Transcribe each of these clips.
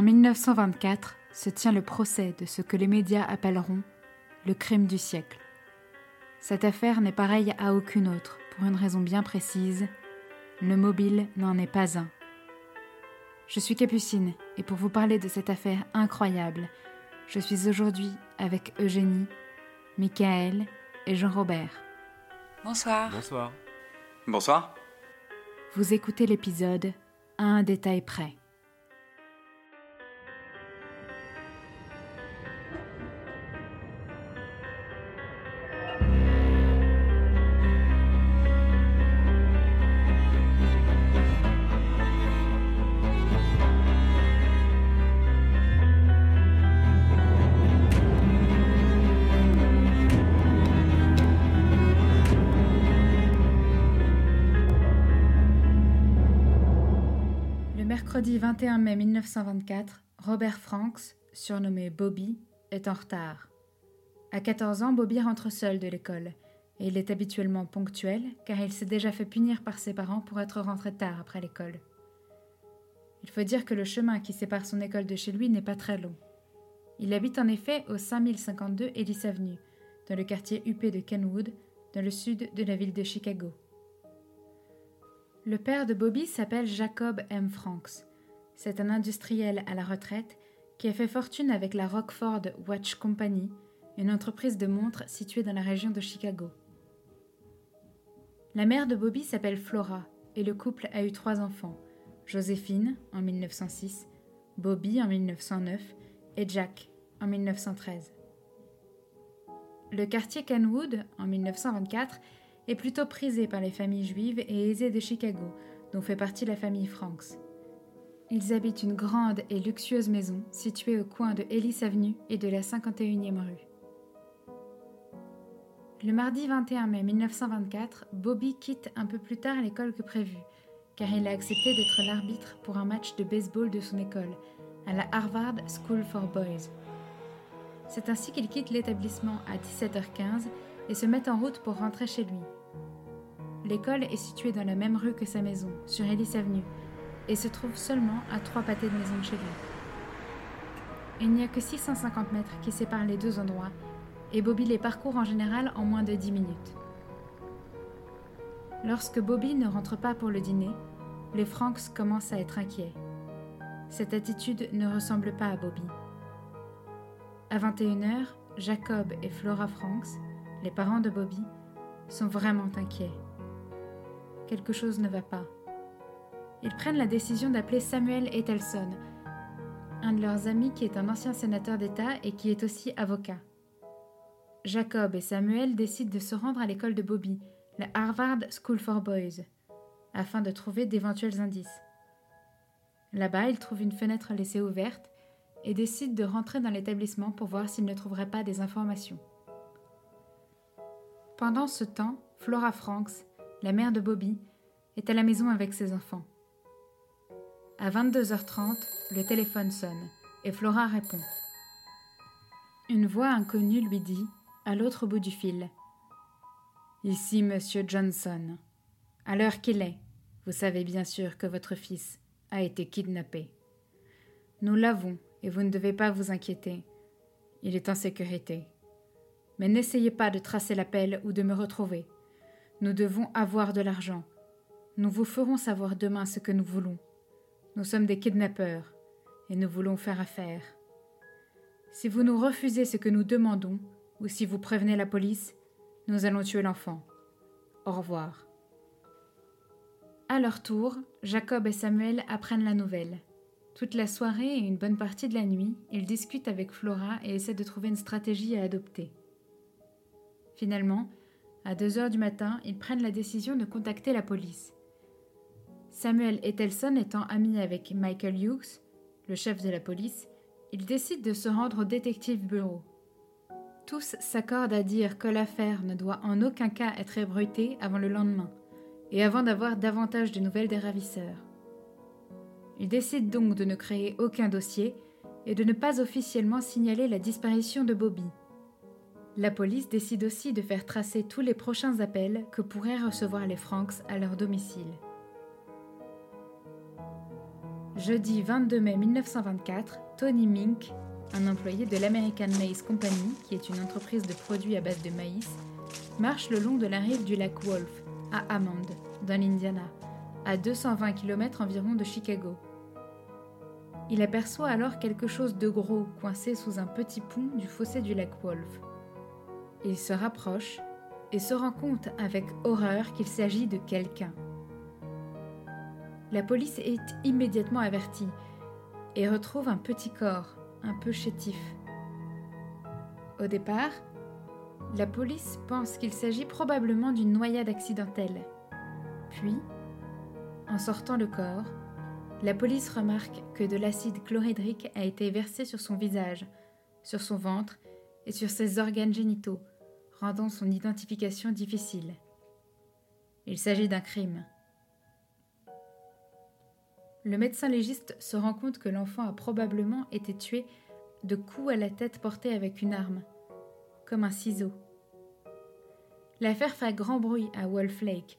En 1924 se tient le procès de ce que les médias appelleront le crime du siècle. Cette affaire n'est pareille à aucune autre, pour une raison bien précise, le mobile n'en est pas un. Je suis Capucine, et pour vous parler de cette affaire incroyable, je suis aujourd'hui avec Eugénie, Michael et Jean-Robert. Bonsoir. Bonsoir. Bonsoir. Vous écoutez l'épisode à un détail près. 21 mai 1924, Robert Franks, surnommé Bobby, est en retard. À 14 ans, Bobby rentre seul de l'école, et il est habituellement ponctuel car il s'est déjà fait punir par ses parents pour être rentré tard après l'école. Il faut dire que le chemin qui sépare son école de chez lui n'est pas très long. Il habite en effet au 5052 Ellis Avenue, dans le quartier huppé de Kenwood, dans le sud de la ville de Chicago. Le père de Bobby s'appelle Jacob M. Franks. C'est un industriel à la retraite qui a fait fortune avec la Rockford Watch Company, une entreprise de montres située dans la région de Chicago. La mère de Bobby s'appelle Flora et le couple a eu trois enfants Joséphine en 1906, Bobby en 1909 et Jack en 1913. Le quartier Kenwood en 1924 est plutôt prisé par les familles juives et aisées de Chicago, dont fait partie la famille Franks. Ils habitent une grande et luxueuse maison située au coin de Ellis Avenue et de la 51e rue. Le mardi 21 mai 1924, Bobby quitte un peu plus tard l'école que prévu, car il a accepté d'être l'arbitre pour un match de baseball de son école, à la Harvard School for Boys. C'est ainsi qu'il quitte l'établissement à 17h15 et se met en route pour rentrer chez lui. L'école est située dans la même rue que sa maison, sur Ellis Avenue, et se trouve seulement à trois pâtés de maison de chez lui. Il n'y a que 650 mètres qui séparent les deux endroits, et Bobby les parcourt en général en moins de 10 minutes. Lorsque Bobby ne rentre pas pour le dîner, les Franks commencent à être inquiets. Cette attitude ne ressemble pas à Bobby. À 21h, Jacob et Flora Franks, les parents de Bobby, sont vraiment inquiets. Quelque chose ne va pas. Ils prennent la décision d'appeler Samuel Etelson, un de leurs amis qui est un ancien sénateur d'État et qui est aussi avocat. Jacob et Samuel décident de se rendre à l'école de Bobby, la Harvard School for Boys, afin de trouver d'éventuels indices. Là-bas, ils trouvent une fenêtre laissée ouverte et décident de rentrer dans l'établissement pour voir s'ils ne trouveraient pas des informations. Pendant ce temps, Flora Franks, la mère de Bobby, est à la maison avec ses enfants. À 22h30, le téléphone sonne et Flora répond. Une voix inconnue lui dit, à l'autre bout du fil Ici, monsieur Johnson. À l'heure qu'il est, vous savez bien sûr que votre fils a été kidnappé. Nous l'avons et vous ne devez pas vous inquiéter. Il est en sécurité. Mais n'essayez pas de tracer l'appel ou de me retrouver. Nous devons avoir de l'argent. Nous vous ferons savoir demain ce que nous voulons. Nous sommes des kidnappeurs et nous voulons faire affaire. Si vous nous refusez ce que nous demandons, ou si vous prévenez la police, nous allons tuer l'enfant. Au revoir. À leur tour, Jacob et Samuel apprennent la nouvelle. Toute la soirée et une bonne partie de la nuit, ils discutent avec Flora et essaient de trouver une stratégie à adopter. Finalement, à 2 heures du matin, ils prennent la décision de contacter la police. Samuel Etelson étant ami avec Michael Hughes, le chef de la police, ils décident de se rendre au détective bureau. Tous s'accordent à dire que l'affaire ne doit en aucun cas être ébruitée avant le lendemain, et avant d'avoir davantage de nouvelles des ravisseurs. Ils décident donc de ne créer aucun dossier et de ne pas officiellement signaler la disparition de Bobby. La police décide aussi de faire tracer tous les prochains appels que pourraient recevoir les Franks à leur domicile. Jeudi 22 mai 1924, Tony Mink, un employé de l'American Maize Company, qui est une entreprise de produits à base de maïs, marche le long de la rive du lac Wolf, à Hammond, dans l'Indiana, à 220 km environ de Chicago. Il aperçoit alors quelque chose de gros coincé sous un petit pont du fossé du lac Wolf. Il se rapproche et se rend compte avec horreur qu'il s'agit de quelqu'un. La police est immédiatement avertie et retrouve un petit corps, un peu chétif. Au départ, la police pense qu'il s'agit probablement d'une noyade accidentelle. Puis, en sortant le corps, la police remarque que de l'acide chlorhydrique a été versé sur son visage, sur son ventre et sur ses organes génitaux, rendant son identification difficile. Il s'agit d'un crime. Le médecin légiste se rend compte que l'enfant a probablement été tué de coups à la tête portés avec une arme, comme un ciseau. L'affaire fait grand bruit à Wolf Lake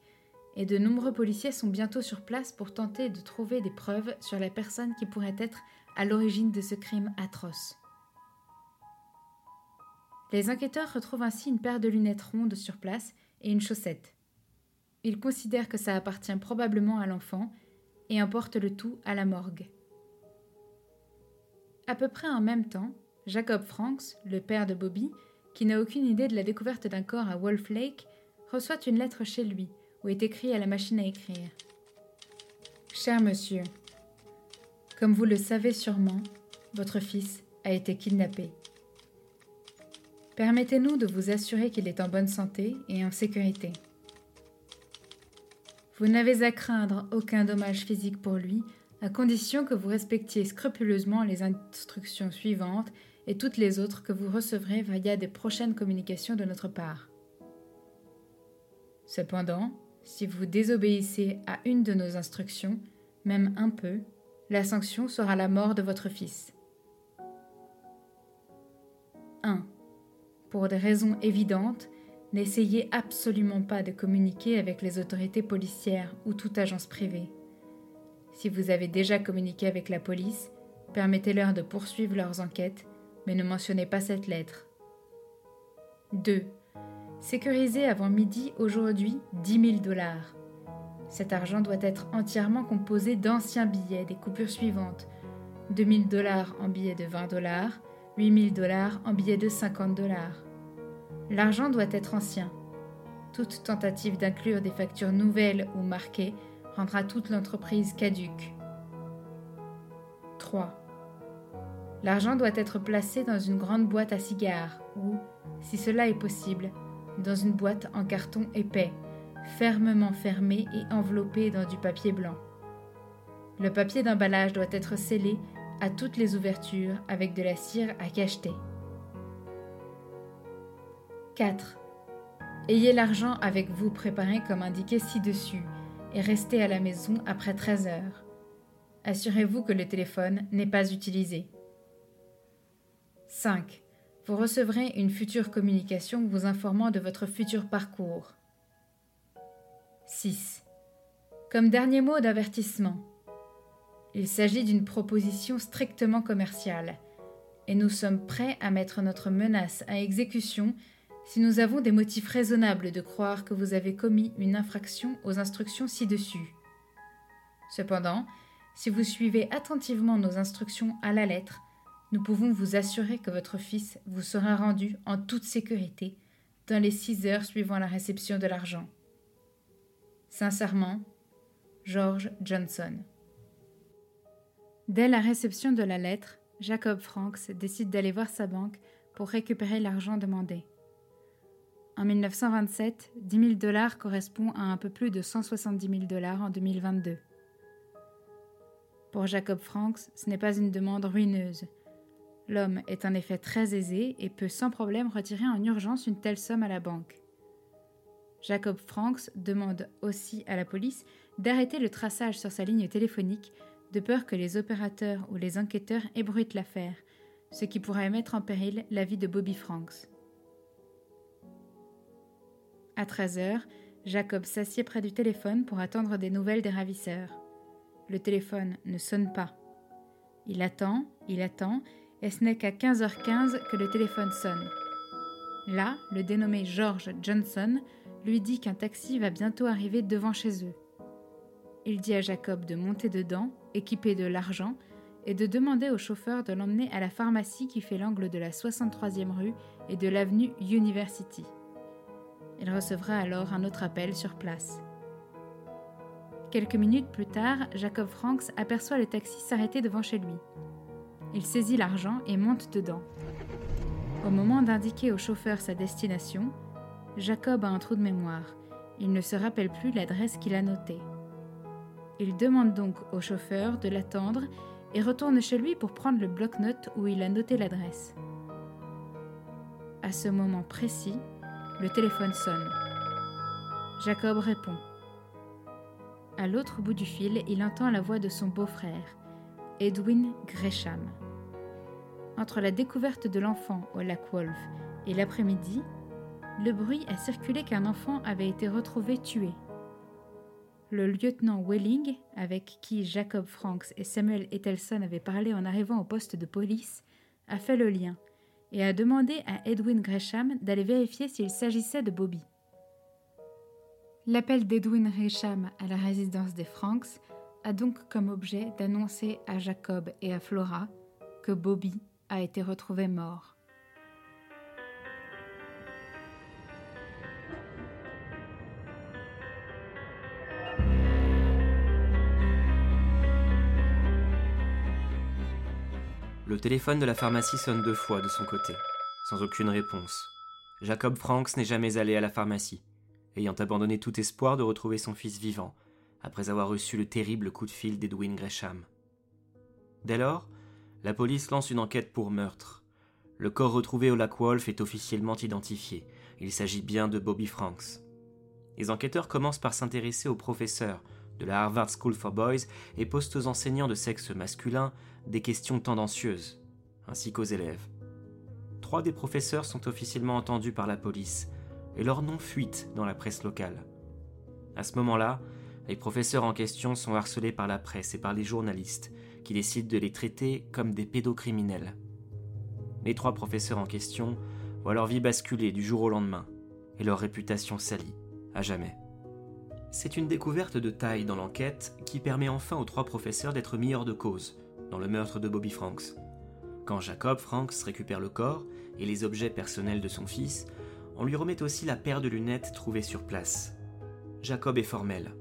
et de nombreux policiers sont bientôt sur place pour tenter de trouver des preuves sur la personne qui pourrait être à l'origine de ce crime atroce. Les enquêteurs retrouvent ainsi une paire de lunettes rondes sur place et une chaussette. Ils considèrent que ça appartient probablement à l'enfant et emportent le tout à la morgue. À peu près en même temps, Jacob Franks, le père de Bobby, qui n'a aucune idée de la découverte d'un corps à Wolf Lake, reçoit une lettre chez lui où est écrit à la machine à écrire Cher monsieur, comme vous le savez sûrement, votre fils a été kidnappé. Permettez-nous de vous assurer qu'il est en bonne santé et en sécurité. Vous n'avez à craindre aucun dommage physique pour lui, à condition que vous respectiez scrupuleusement les instructions suivantes et toutes les autres que vous recevrez via des prochaines communications de notre part. Cependant, si vous désobéissez à une de nos instructions, même un peu, la sanction sera la mort de votre fils. 1. Pour des raisons évidentes, n'essayez absolument pas de communiquer avec les autorités policières ou toute agence privée. Si vous avez déjà communiqué avec la police, permettez-leur de poursuivre leurs enquêtes, mais ne mentionnez pas cette lettre. 2. Sécurisez avant midi aujourd'hui 10 000 dollars. Cet argent doit être entièrement composé d'anciens billets des coupures suivantes 2 000 dollars en billets de 20 dollars, 8 000 dollars en billets de 50 dollars. L'argent doit être ancien. Toute tentative d'inclure des factures nouvelles ou marquées rendra toute l'entreprise caduque. 3. L'argent doit être placé dans une grande boîte à cigares ou, si cela est possible, dans une boîte en carton épais, fermement fermée et enveloppée dans du papier blanc. Le papier d'emballage doit être scellé à toutes les ouvertures avec de la cire à cacheter. 4. Ayez l'argent avec vous préparé comme indiqué ci-dessus et restez à la maison après 13 heures. Assurez-vous que le téléphone n'est pas utilisé. 5 vous recevrez une future communication vous informant de votre futur parcours. 6. Comme dernier mot d'avertissement, il s'agit d'une proposition strictement commerciale, et nous sommes prêts à mettre notre menace à exécution si nous avons des motifs raisonnables de croire que vous avez commis une infraction aux instructions ci-dessus. Cependant, si vous suivez attentivement nos instructions à la lettre, nous pouvons vous assurer que votre fils vous sera rendu en toute sécurité dans les six heures suivant la réception de l'argent. Sincèrement, George Johnson. Dès la réception de la lettre, Jacob Franks décide d'aller voir sa banque pour récupérer l'argent demandé. En 1927, 10 000 dollars correspond à un peu plus de 170 000 dollars en 2022. Pour Jacob Franks, ce n'est pas une demande ruineuse, L'homme est en effet très aisé et peut sans problème retirer en urgence une telle somme à la banque. Jacob Franks demande aussi à la police d'arrêter le traçage sur sa ligne téléphonique de peur que les opérateurs ou les enquêteurs ébruitent l'affaire, ce qui pourrait mettre en péril la vie de Bobby Franks. À 13 heures, Jacob s'assied près du téléphone pour attendre des nouvelles des ravisseurs. Le téléphone ne sonne pas. Il attend, il attend, et ce n'est qu'à 15h15 que le téléphone sonne. Là, le dénommé George Johnson lui dit qu'un taxi va bientôt arriver devant chez eux. Il dit à Jacob de monter dedans, équipé de l'argent, et de demander au chauffeur de l'emmener à la pharmacie qui fait l'angle de la 63e rue et de l'avenue University. Il recevra alors un autre appel sur place. Quelques minutes plus tard, Jacob Franks aperçoit le taxi s'arrêter devant chez lui. Il saisit l'argent et monte dedans. Au moment d'indiquer au chauffeur sa destination, Jacob a un trou de mémoire. Il ne se rappelle plus l'adresse qu'il a notée. Il demande donc au chauffeur de l'attendre et retourne chez lui pour prendre le bloc-notes où il a noté l'adresse. À ce moment précis, le téléphone sonne. Jacob répond. À l'autre bout du fil, il entend la voix de son beau-frère, Edwin Gresham. Entre la découverte de l'enfant au lac Wolf et l'après-midi, le bruit a circulé qu'un enfant avait été retrouvé tué. Le lieutenant Welling, avec qui Jacob Franks et Samuel Ethelson avaient parlé en arrivant au poste de police, a fait le lien et a demandé à Edwin Gresham d'aller vérifier s'il s'agissait de Bobby. L'appel d'Edwin Gresham à la résidence des Franks a donc comme objet d'annoncer à Jacob et à Flora que Bobby a été retrouvé mort. Le téléphone de la pharmacie sonne deux fois de son côté, sans aucune réponse. Jacob Franks n'est jamais allé à la pharmacie ayant abandonné tout espoir de retrouver son fils vivant, après avoir reçu le terrible coup de fil d'Edwin Gresham. Dès lors, la police lance une enquête pour meurtre. Le corps retrouvé au lac Wolf est officiellement identifié. Il s'agit bien de Bobby Franks. Les enquêteurs commencent par s'intéresser aux professeurs de la Harvard School for Boys et posent aux enseignants de sexe masculin des questions tendancieuses, ainsi qu'aux élèves. Trois des professeurs sont officiellement entendus par la police, et leur nom fuite dans la presse locale. À ce moment-là, les professeurs en question sont harcelés par la presse et par les journalistes, qui décident de les traiter comme des pédocriminels. Les trois professeurs en question voient leur vie basculer du jour au lendemain, et leur réputation salie, à jamais. C'est une découverte de taille dans l'enquête qui permet enfin aux trois professeurs d'être mis hors de cause dans le meurtre de Bobby Franks. Quand Jacob Franks récupère le corps et les objets personnels de son fils, on lui remet aussi la paire de lunettes trouvée sur place. Jacob est formel.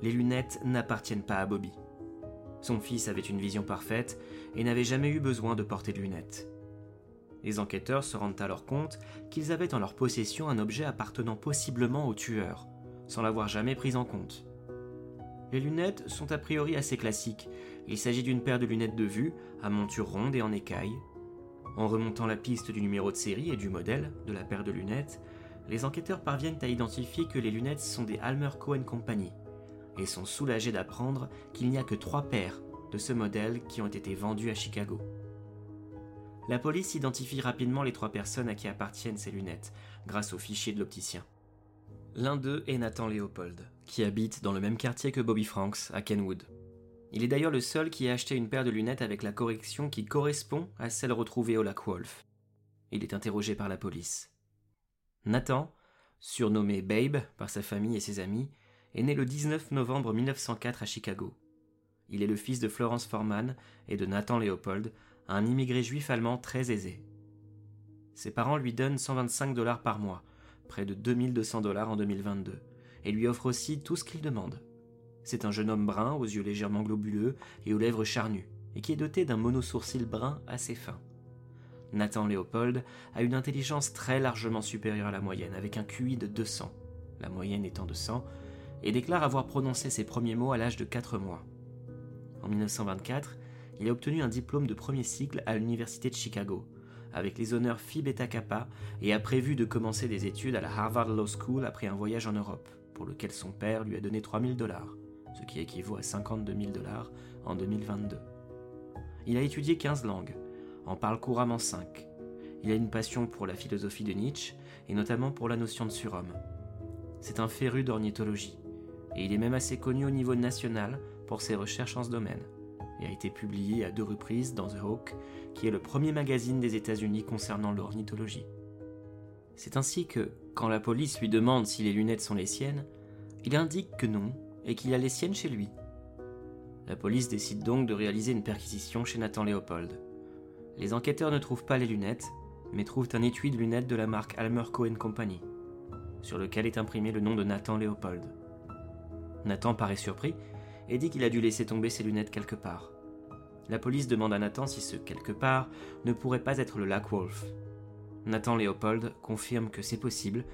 Les lunettes n'appartiennent pas à Bobby. Son fils avait une vision parfaite et n'avait jamais eu besoin de porter de lunettes. Les enquêteurs se rendent alors compte qu'ils avaient en leur possession un objet appartenant possiblement au tueur, sans l'avoir jamais pris en compte. Les lunettes sont a priori assez classiques. Il s'agit d'une paire de lunettes de vue, à monture ronde et en écaille, en remontant la piste du numéro de série et du modèle de la paire de lunettes, les enquêteurs parviennent à identifier que les lunettes sont des Almer Cohen Company et sont soulagés d'apprendre qu'il n'y a que trois paires de ce modèle qui ont été vendues à Chicago. La police identifie rapidement les trois personnes à qui appartiennent ces lunettes grâce au fichier de l'opticien. L'un d'eux est Nathan Leopold, qui habite dans le même quartier que Bobby Franks, à Kenwood. Il est d'ailleurs le seul qui ait acheté une paire de lunettes avec la correction qui correspond à celle retrouvée au lac Wolf. Il est interrogé par la police. Nathan, surnommé Babe par sa famille et ses amis, est né le 19 novembre 1904 à Chicago. Il est le fils de Florence Forman et de Nathan Leopold, un immigré juif allemand très aisé. Ses parents lui donnent 125 dollars par mois, près de 2200 dollars en 2022, et lui offrent aussi tout ce qu'il demande. C'est un jeune homme brun aux yeux légèrement globuleux et aux lèvres charnues, et qui est doté d'un monosourcil brun assez fin. Nathan Léopold a une intelligence très largement supérieure à la moyenne, avec un QI de 200, la moyenne étant de 100, et déclare avoir prononcé ses premiers mots à l'âge de 4 mois. En 1924, il a obtenu un diplôme de premier cycle à l'Université de Chicago, avec les honneurs Phi Beta Kappa, et a prévu de commencer des études à la Harvard Law School après un voyage en Europe, pour lequel son père lui a donné 3000 dollars ce qui équivaut à 52 000 dollars en 2022. Il a étudié 15 langues, en parle couramment 5. Il a une passion pour la philosophie de Nietzsche et notamment pour la notion de surhomme. C'est un féru d'ornithologie, et il est même assez connu au niveau national pour ses recherches en ce domaine et a été publié à deux reprises dans The Hawk, qui est le premier magazine des États-Unis concernant l'ornithologie. C'est ainsi que, quand la police lui demande si les lunettes sont les siennes, il indique que non et qu'il a les siennes chez lui. La police décide donc de réaliser une perquisition chez Nathan Leopold. Les enquêteurs ne trouvent pas les lunettes, mais trouvent un étui de lunettes de la marque Almer Cohen Company, sur lequel est imprimé le nom de Nathan Leopold. Nathan paraît surpris et dit qu'il a dû laisser tomber ses lunettes quelque part. La police demande à Nathan si ce quelque part ne pourrait pas être le lac Wolf. Nathan Leopold confirme que c'est possible,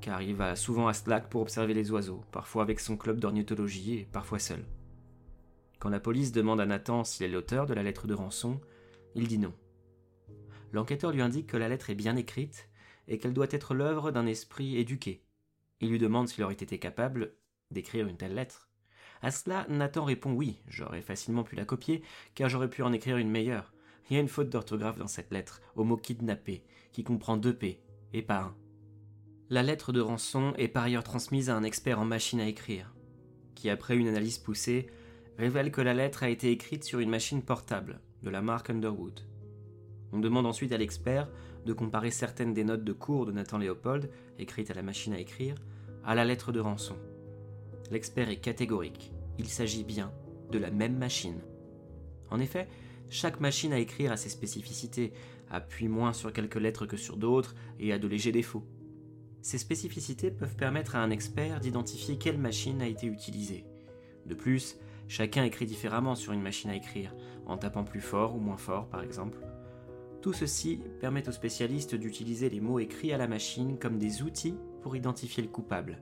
car il va souvent à ce lac pour observer les oiseaux, parfois avec son club d'ornithologie et parfois seul. Quand la police demande à Nathan s'il est l'auteur de la lettre de rançon, il dit non. L'enquêteur lui indique que la lettre est bien écrite et qu'elle doit être l'œuvre d'un esprit éduqué. Il lui demande s'il aurait été capable d'écrire une telle lettre. À cela, Nathan répond oui, j'aurais facilement pu la copier, car j'aurais pu en écrire une meilleure. Il y a une faute d'orthographe dans cette lettre, au mot kidnappé, qui comprend deux P, et pas un. La lettre de rançon est par ailleurs transmise à un expert en machine à écrire, qui après une analyse poussée, révèle que la lettre a été écrite sur une machine portable, de la marque Underwood. On demande ensuite à l'expert de comparer certaines des notes de cours de Nathan Léopold, écrites à la machine à écrire, à la lettre de rançon. L'expert est catégorique il s'agit bien de la même machine. En effet, chaque machine à écrire a ses spécificités, appuie moins sur quelques lettres que sur d'autres et a de légers défauts. Ces spécificités peuvent permettre à un expert d'identifier quelle machine a été utilisée. De plus, chacun écrit différemment sur une machine à écrire, en tapant plus fort ou moins fort par exemple. Tout ceci permet aux spécialistes d'utiliser les mots écrits à la machine comme des outils pour identifier le coupable.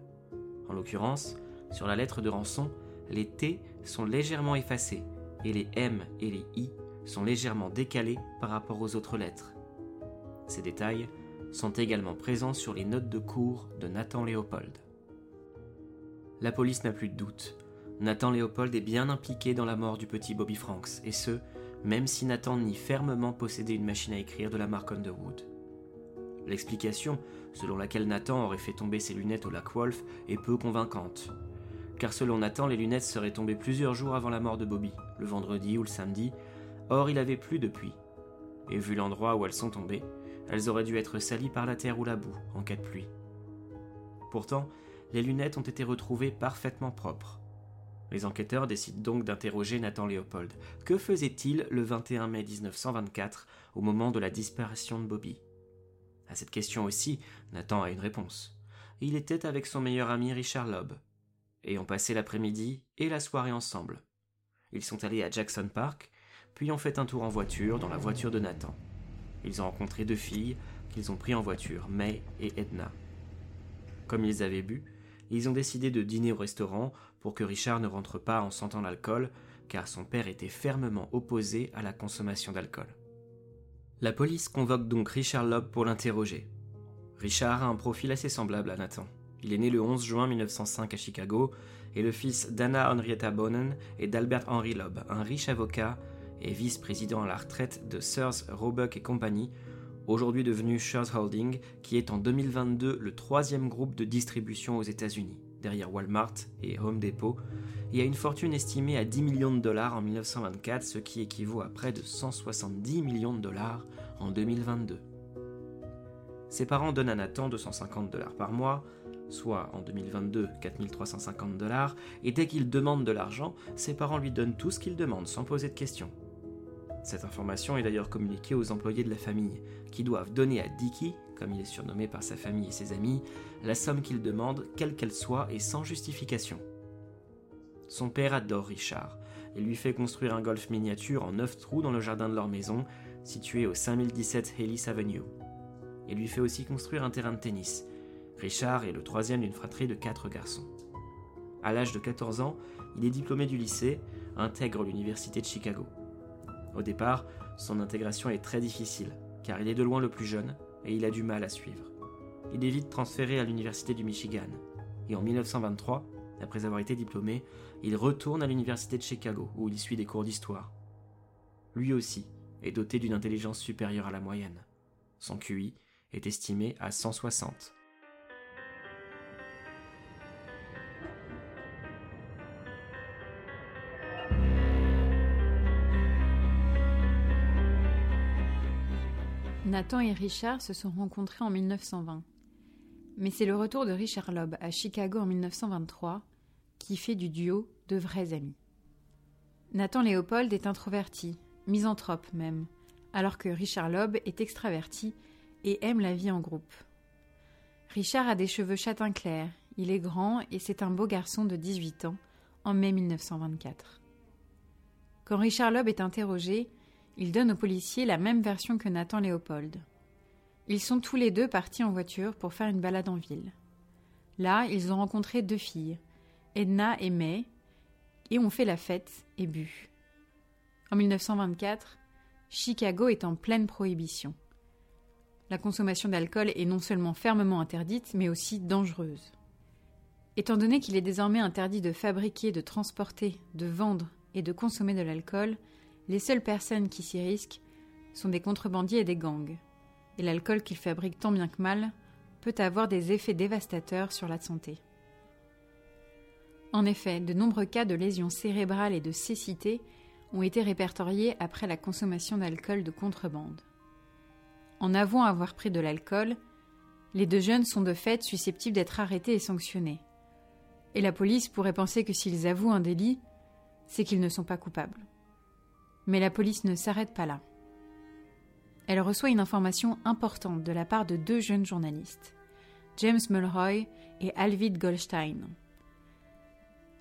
En l'occurrence, sur la lettre de rançon, les T sont légèrement effacés et les M et les I sont légèrement décalés par rapport aux autres lettres. Ces détails sont également présents sur les notes de cours de Nathan Léopold. La police n'a plus de doute. Nathan Léopold est bien impliqué dans la mort du petit Bobby Franks, et ce, même si Nathan nie fermement posséder une machine à écrire de la marque Underwood. L'explication, selon laquelle Nathan aurait fait tomber ses lunettes au lac Wolf, est peu convaincante car selon Nathan, les lunettes seraient tombées plusieurs jours avant la mort de Bobby, le vendredi ou le samedi, or il avait plu depuis. Et vu l'endroit où elles sont tombées, elles auraient dû être salies par la terre ou la boue en cas de pluie. Pourtant, les lunettes ont été retrouvées parfaitement propres. Les enquêteurs décident donc d'interroger Nathan Léopold. Que faisait-il le 21 mai 1924 au moment de la disparition de Bobby? À cette question aussi, Nathan a une réponse. Il était avec son meilleur ami Richard Loeb, et ont passé l'après-midi et la soirée ensemble. Ils sont allés à Jackson Park, puis ont fait un tour en voiture dans la voiture de Nathan. Ils ont rencontré deux filles qu'ils ont pris en voiture, May et Edna. Comme ils avaient bu, ils ont décidé de dîner au restaurant pour que Richard ne rentre pas en sentant l'alcool, car son père était fermement opposé à la consommation d'alcool. La police convoque donc Richard Loeb pour l'interroger. Richard a un profil assez semblable à Nathan. Il est né le 11 juin 1905 à Chicago et le fils d'Anna Henrietta Bonnen et d'Albert Henry Loeb, un riche avocat et vice-président à la retraite de Sears, Roebuck et compagnie, aujourd'hui devenu Sears Holding, qui est en 2022 le troisième groupe de distribution aux États-Unis, derrière Walmart et Home Depot, et a une fortune estimée à 10 millions de dollars en 1924, ce qui équivaut à près de 170 millions de dollars en 2022. Ses parents donnent à Nathan 250 dollars par mois, soit en 2022 4350 dollars, et dès qu'il demande de l'argent, ses parents lui donnent tout ce qu'il demande sans poser de questions. Cette information est d'ailleurs communiquée aux employés de la famille, qui doivent donner à Dicky, comme il est surnommé par sa famille et ses amis, la somme qu'il demande, quelle qu'elle soit et sans justification. Son père adore Richard et lui fait construire un golf miniature en 9 trous dans le jardin de leur maison, situé au 5017 Haylis Avenue. Il lui fait aussi construire un terrain de tennis, Richard est le troisième d'une fratrie de quatre garçons. À l'âge de 14 ans, il est diplômé du lycée, intègre l'université de Chicago. Au départ, son intégration est très difficile, car il est de loin le plus jeune et il a du mal à suivre. Il est vite transféré à l'université du Michigan, et en 1923, après avoir été diplômé, il retourne à l'université de Chicago, où il suit des cours d'histoire. Lui aussi est doté d'une intelligence supérieure à la moyenne. Son QI est estimé à 160. Nathan et Richard se sont rencontrés en 1920. Mais c'est le retour de Richard Loeb à Chicago en 1923 qui fait du duo de vrais amis. Nathan Léopold est introverti, misanthrope même, alors que Richard Loeb est extraverti et aime la vie en groupe. Richard a des cheveux châtain clair, il est grand et c'est un beau garçon de 18 ans en mai 1924. Quand Richard Loeb est interrogé, il donne au policier la même version que Nathan Léopold. Ils sont tous les deux partis en voiture pour faire une balade en ville. Là, ils ont rencontré deux filles, Edna et May, et ont fait la fête et bu. En 1924, Chicago est en pleine prohibition. La consommation d'alcool est non seulement fermement interdite, mais aussi dangereuse. Étant donné qu'il est désormais interdit de fabriquer, de transporter, de vendre et de consommer de l'alcool, les seules personnes qui s'y risquent sont des contrebandiers et des gangs. Et l'alcool qu'ils fabriquent tant bien que mal peut avoir des effets dévastateurs sur la santé. En effet, de nombreux cas de lésions cérébrales et de cécité ont été répertoriés après la consommation d'alcool de contrebande. En avouant avoir pris de l'alcool, les deux jeunes sont de fait susceptibles d'être arrêtés et sanctionnés. Et la police pourrait penser que s'ils avouent un délit, c'est qu'ils ne sont pas coupables. Mais la police ne s'arrête pas là. Elle reçoit une information importante de la part de deux jeunes journalistes, James Mulroy et Alvid Goldstein.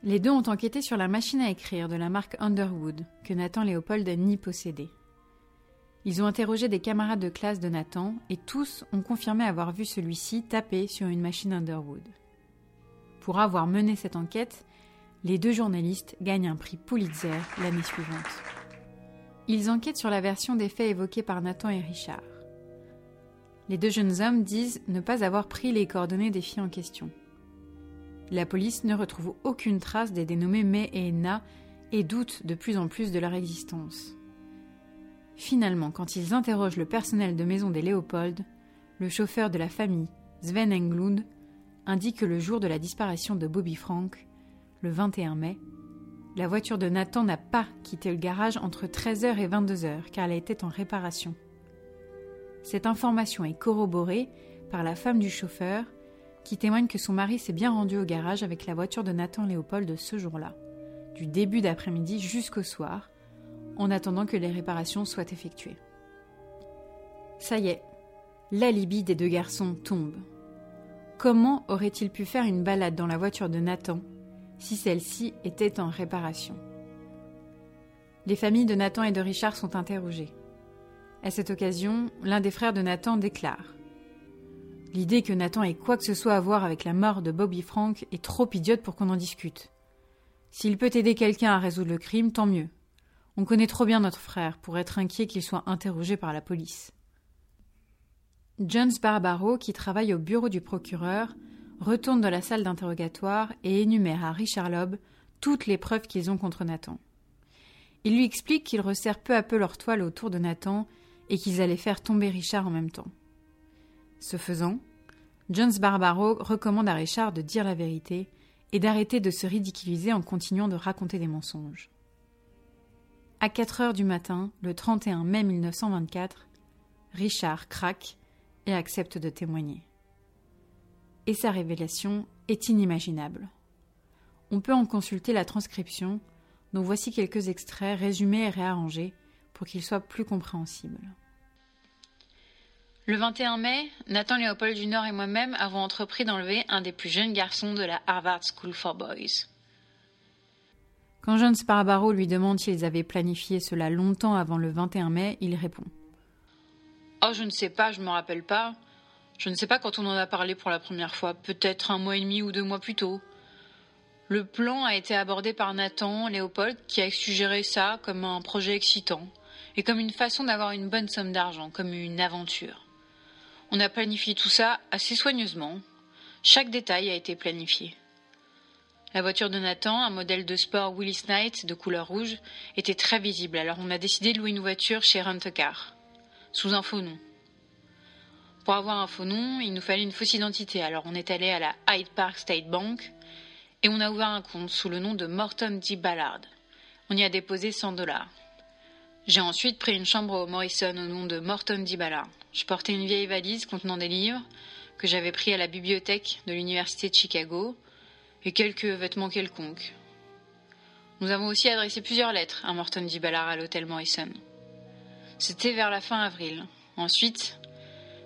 Les deux ont enquêté sur la machine à écrire de la marque Underwood que Nathan Léopold ni possédé. Ils ont interrogé des camarades de classe de Nathan et tous ont confirmé avoir vu celui-ci taper sur une machine Underwood. Pour avoir mené cette enquête, les deux journalistes gagnent un prix Pulitzer l'année suivante. Ils enquêtent sur la version des faits évoqués par Nathan et Richard. Les deux jeunes hommes disent ne pas avoir pris les coordonnées des filles en question. La police ne retrouve aucune trace des dénommés May et Enna et doute de plus en plus de leur existence. Finalement, quand ils interrogent le personnel de maison des Léopold, le chauffeur de la famille, Sven Englund, indique que le jour de la disparition de Bobby Frank, le 21 mai, la voiture de Nathan n'a pas quitté le garage entre 13h et 22h car elle était en réparation. Cette information est corroborée par la femme du chauffeur qui témoigne que son mari s'est bien rendu au garage avec la voiture de Nathan Léopold ce jour-là, du début d'après-midi jusqu'au soir, en attendant que les réparations soient effectuées. Ça y est, l'alibi des deux garçons tombe. Comment aurait-il pu faire une balade dans la voiture de Nathan si celle-ci était en réparation Les familles de Nathan et de Richard sont interrogées. À cette occasion, l'un des frères de Nathan déclare L'idée que Nathan ait quoi que ce soit à voir avec la mort de Bobby Frank est trop idiote pour qu'on en discute. S'il peut aider quelqu'un à résoudre le crime, tant mieux. On connaît trop bien notre frère pour être inquiet qu'il soit interrogé par la police. Jones Barbaro, qui travaille au bureau du procureur, retourne dans la salle d'interrogatoire et énumère à Richard Loeb toutes les preuves qu'ils ont contre Nathan. Il lui explique qu'ils resserrent peu à peu leur toile autour de Nathan et qu'ils allaient faire tomber Richard en même temps. Ce faisant, Jones Barbaro recommande à Richard de dire la vérité et d'arrêter de se ridiculiser en continuant de raconter des mensonges. À 4 heures du matin, le 31 mai 1924, Richard craque et accepte de témoigner. Et sa révélation est inimaginable. On peut en consulter la transcription, dont voici quelques extraits résumés et réarrangés pour qu'ils soient plus compréhensibles. Le 21 mai, Nathan Léopold Jr. et moi-même avons entrepris d'enlever un des plus jeunes garçons de la Harvard School for Boys. Quand John Sparbaro lui demande s'ils avaient planifié cela longtemps avant le 21 mai, il répond Oh, je ne sais pas, je ne me rappelle pas. Je ne sais pas quand on en a parlé pour la première fois, peut-être un mois et demi ou deux mois plus tôt. Le plan a été abordé par Nathan Léopold qui a suggéré ça comme un projet excitant et comme une façon d'avoir une bonne somme d'argent, comme une aventure. On a planifié tout ça assez soigneusement. Chaque détail a été planifié. La voiture de Nathan, un modèle de sport Willis Knight de couleur rouge, était très visible, alors on a décidé de louer une voiture chez Rent-A-Car, sous un faux nom. Pour avoir un faux nom, il nous fallait une fausse identité, alors on est allé à la Hyde Park State Bank et on a ouvert un compte sous le nom de Morton D. Ballard. On y a déposé 100 dollars. J'ai ensuite pris une chambre au Morrison au nom de Morton D. Ballard. Je portais une vieille valise contenant des livres que j'avais pris à la bibliothèque de l'Université de Chicago et quelques vêtements quelconques. Nous avons aussi adressé plusieurs lettres à Morton D. Ballard à l'hôtel Morrison. C'était vers la fin avril. Ensuite,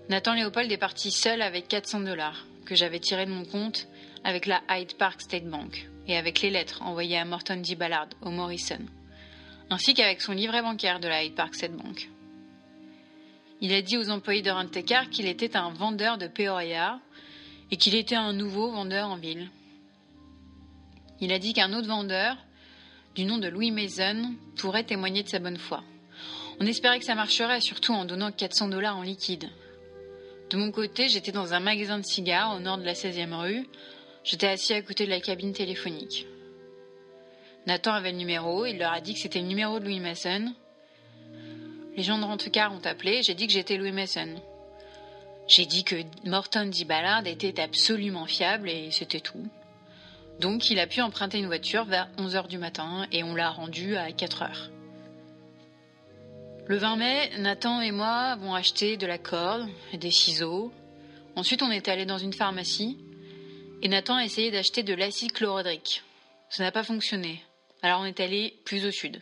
Nathan Léopold est parti seul avec 400 dollars que j'avais tirés de mon compte avec la Hyde Park State Bank et avec les lettres envoyées à Morton D. Ballard au Morrison, ainsi qu'avec son livret bancaire de la Hyde Park State Bank. Il a dit aux employés de Rent-A-Car qu'il était un vendeur de Peoria et qu'il était un nouveau vendeur en ville. Il a dit qu'un autre vendeur, du nom de Louis Mason, pourrait témoigner de sa bonne foi. On espérait que ça marcherait, surtout en donnant 400 dollars en liquide. De mon côté, j'étais dans un magasin de cigares au nord de la 16e rue. J'étais assis à côté de la cabine téléphonique. Nathan avait le numéro, il leur a dit que c'était le numéro de Louis Mason les gens de Rentecar ont appelé, j'ai dit que j'étais Louis Mason. J'ai dit que Morton D. Ballard était absolument fiable et c'était tout. Donc il a pu emprunter une voiture vers 11h du matin et on l'a rendu à 4h. Le 20 mai, Nathan et moi avons acheté de la corde et des ciseaux. Ensuite, on est allé dans une pharmacie et Nathan a essayé d'acheter de l'acide chlorhydrique. Ça n'a pas fonctionné. Alors on est allé plus au sud.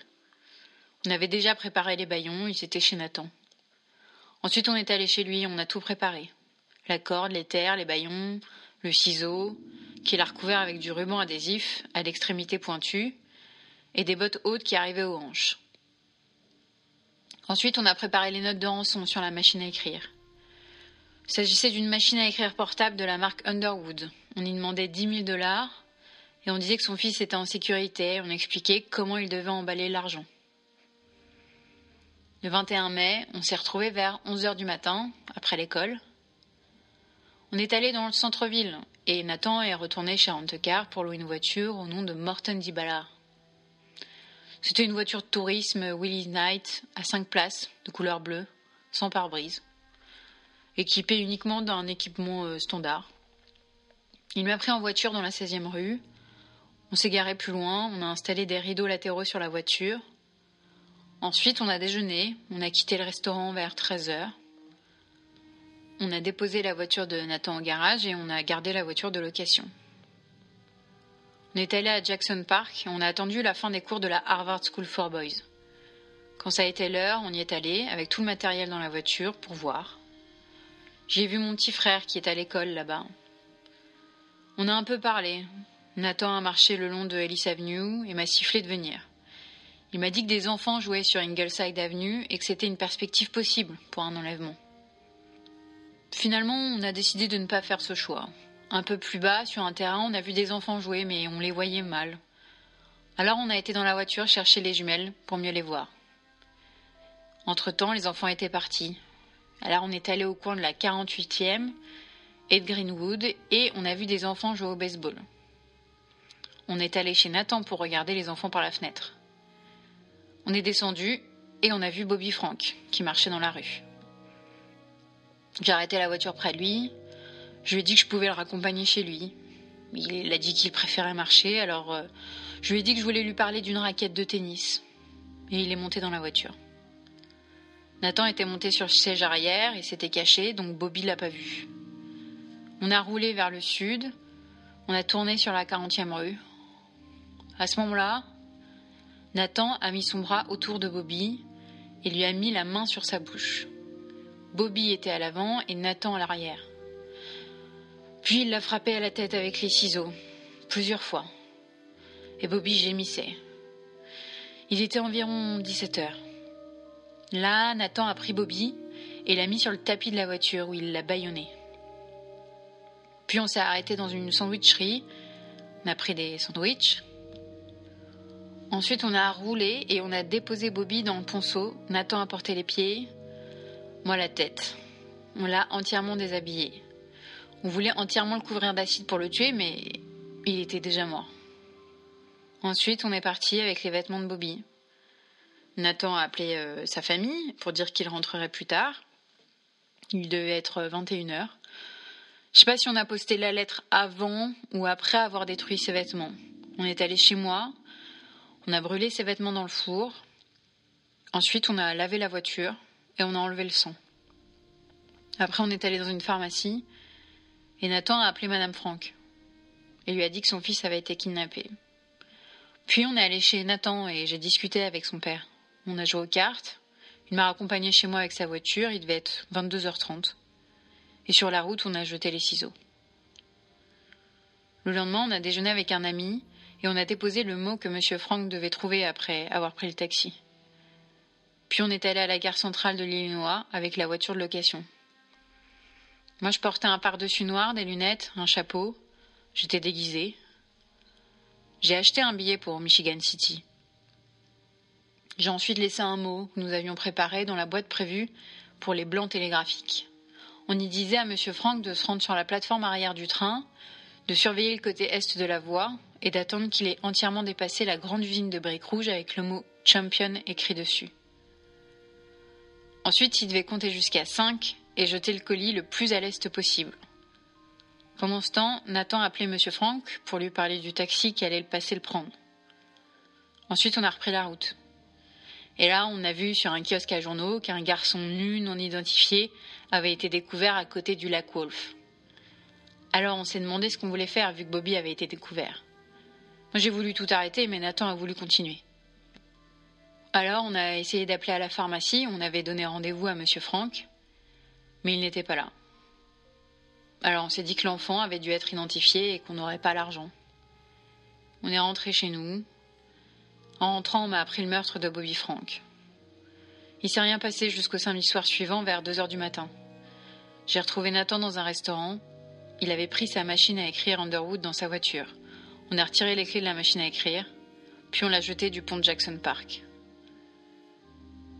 On avait déjà préparé les baillons, ils étaient chez Nathan. Ensuite, on est allé chez lui, on a tout préparé. La corde, les terres, les baillons, le ciseau, qu'il a recouvert avec du ruban adhésif à l'extrémité pointue, et des bottes hautes qui arrivaient aux hanches. Ensuite, on a préparé les notes de rançon sur la machine à écrire. Il s'agissait d'une machine à écrire portable de la marque Underwood. On y demandait 10 000 dollars et on disait que son fils était en sécurité. On expliquait comment il devait emballer l'argent. Le 21 mai, on s'est retrouvés vers 11h du matin, après l'école. On est allé dans le centre-ville et Nathan est retourné chez Rentecar pour louer une voiture au nom de Morton Dibala. C'était une voiture de tourisme Willie Knight à 5 places, de couleur bleue, sans pare-brise, équipée uniquement d'un équipement euh, standard. Il m'a pris en voiture dans la 16e rue. On s'est garé plus loin, on a installé des rideaux latéraux sur la voiture Ensuite, on a déjeuné, on a quitté le restaurant vers 13h. On a déposé la voiture de Nathan au garage et on a gardé la voiture de location. On est allé à Jackson Park et on a attendu la fin des cours de la Harvard School for Boys. Quand ça a été l'heure, on y est allé avec tout le matériel dans la voiture pour voir. J'ai vu mon petit frère qui est à l'école là-bas. On a un peu parlé. Nathan a marché le long de Ellis Avenue et m'a sifflé de venir. Il m'a dit que des enfants jouaient sur Ingleside Avenue et que c'était une perspective possible pour un enlèvement. Finalement, on a décidé de ne pas faire ce choix. Un peu plus bas, sur un terrain, on a vu des enfants jouer, mais on les voyait mal. Alors on a été dans la voiture chercher les jumelles pour mieux les voir. Entre-temps, les enfants étaient partis. Alors on est allé au coin de la 48e et de Greenwood et on a vu des enfants jouer au baseball. On est allé chez Nathan pour regarder les enfants par la fenêtre. On est descendu et on a vu Bobby Frank qui marchait dans la rue. J'ai arrêté la voiture près de lui. Je lui ai dit que je pouvais le raccompagner chez lui. Il a dit qu'il préférait marcher, alors euh, je lui ai dit que je voulais lui parler d'une raquette de tennis. Et il est monté dans la voiture. Nathan était monté sur le siège arrière et s'était caché, donc Bobby l'a pas vu. On a roulé vers le sud. On a tourné sur la 40e rue. À ce moment-là, Nathan a mis son bras autour de Bobby et lui a mis la main sur sa bouche. Bobby était à l'avant et Nathan à l'arrière. Puis il l'a frappé à la tête avec les ciseaux, plusieurs fois. Et Bobby gémissait. Il était environ 17 heures. Là, Nathan a pris Bobby et l'a mis sur le tapis de la voiture où il l'a bâillonné. Puis on s'est arrêté dans une sandwicherie. On a pris des sandwichs. Ensuite, on a roulé et on a déposé Bobby dans le ponceau. Nathan a porté les pieds, moi la tête. On l'a entièrement déshabillé. On voulait entièrement le couvrir d'acide pour le tuer, mais il était déjà mort. Ensuite, on est parti avec les vêtements de Bobby. Nathan a appelé euh, sa famille pour dire qu'il rentrerait plus tard. Il devait être 21h. Je sais pas si on a posté la lettre avant ou après avoir détruit ses vêtements. On est allé chez moi, on a brûlé ses vêtements dans le four. Ensuite, on a lavé la voiture et on a enlevé le sang. Après, on est allé dans une pharmacie et Nathan a appelé Madame Franck et lui a dit que son fils avait été kidnappé. Puis on est allé chez Nathan et j'ai discuté avec son père. On a joué aux cartes. Il m'a raccompagné chez moi avec sa voiture. Il devait être 22h30. Et sur la route, on a jeté les ciseaux. Le lendemain, on a déjeuné avec un ami et on a déposé le mot que M. Franck devait trouver après avoir pris le taxi. Puis on est allé à la gare centrale de l'Illinois avec la voiture de location. Moi, je portais un pardessus noir, des lunettes, un chapeau. J'étais déguisée. J'ai acheté un billet pour Michigan City. J'ai ensuite laissé un mot que nous avions préparé dans la boîte prévue pour les blancs télégraphiques. On y disait à M. Franck de se rendre sur la plateforme arrière du train, de surveiller le côté est de la voie et d'attendre qu'il ait entièrement dépassé la grande usine de briques rouges avec le mot Champion écrit dessus. Ensuite, il devait compter jusqu'à 5 et jeter le colis le plus à l'est possible. Pendant ce temps, Nathan a appelé M. Franck pour lui parler du taxi qui allait le passer le prendre. Ensuite, on a repris la route. Et là, on a vu sur un kiosque à journaux qu'un garçon nu non identifié avait été découvert à côté du lac Wolf. Alors on s'est demandé ce qu'on voulait faire vu que Bobby avait été découvert. Moi j'ai voulu tout arrêter, mais Nathan a voulu continuer. Alors on a essayé d'appeler à la pharmacie, on avait donné rendez-vous à Monsieur Franck, mais il n'était pas là. Alors on s'est dit que l'enfant avait dû être identifié et qu'on n'aurait pas l'argent. On est rentré chez nous. En rentrant, on m'a appris le meurtre de Bobby Frank. Il s'est rien passé jusqu'au samedi soir suivant vers 2 heures du matin. J'ai retrouvé Nathan dans un restaurant. Il avait pris sa machine à écrire Underwood dans sa voiture. On a retiré les clés de la machine à écrire, puis on l'a jeté du pont de Jackson Park.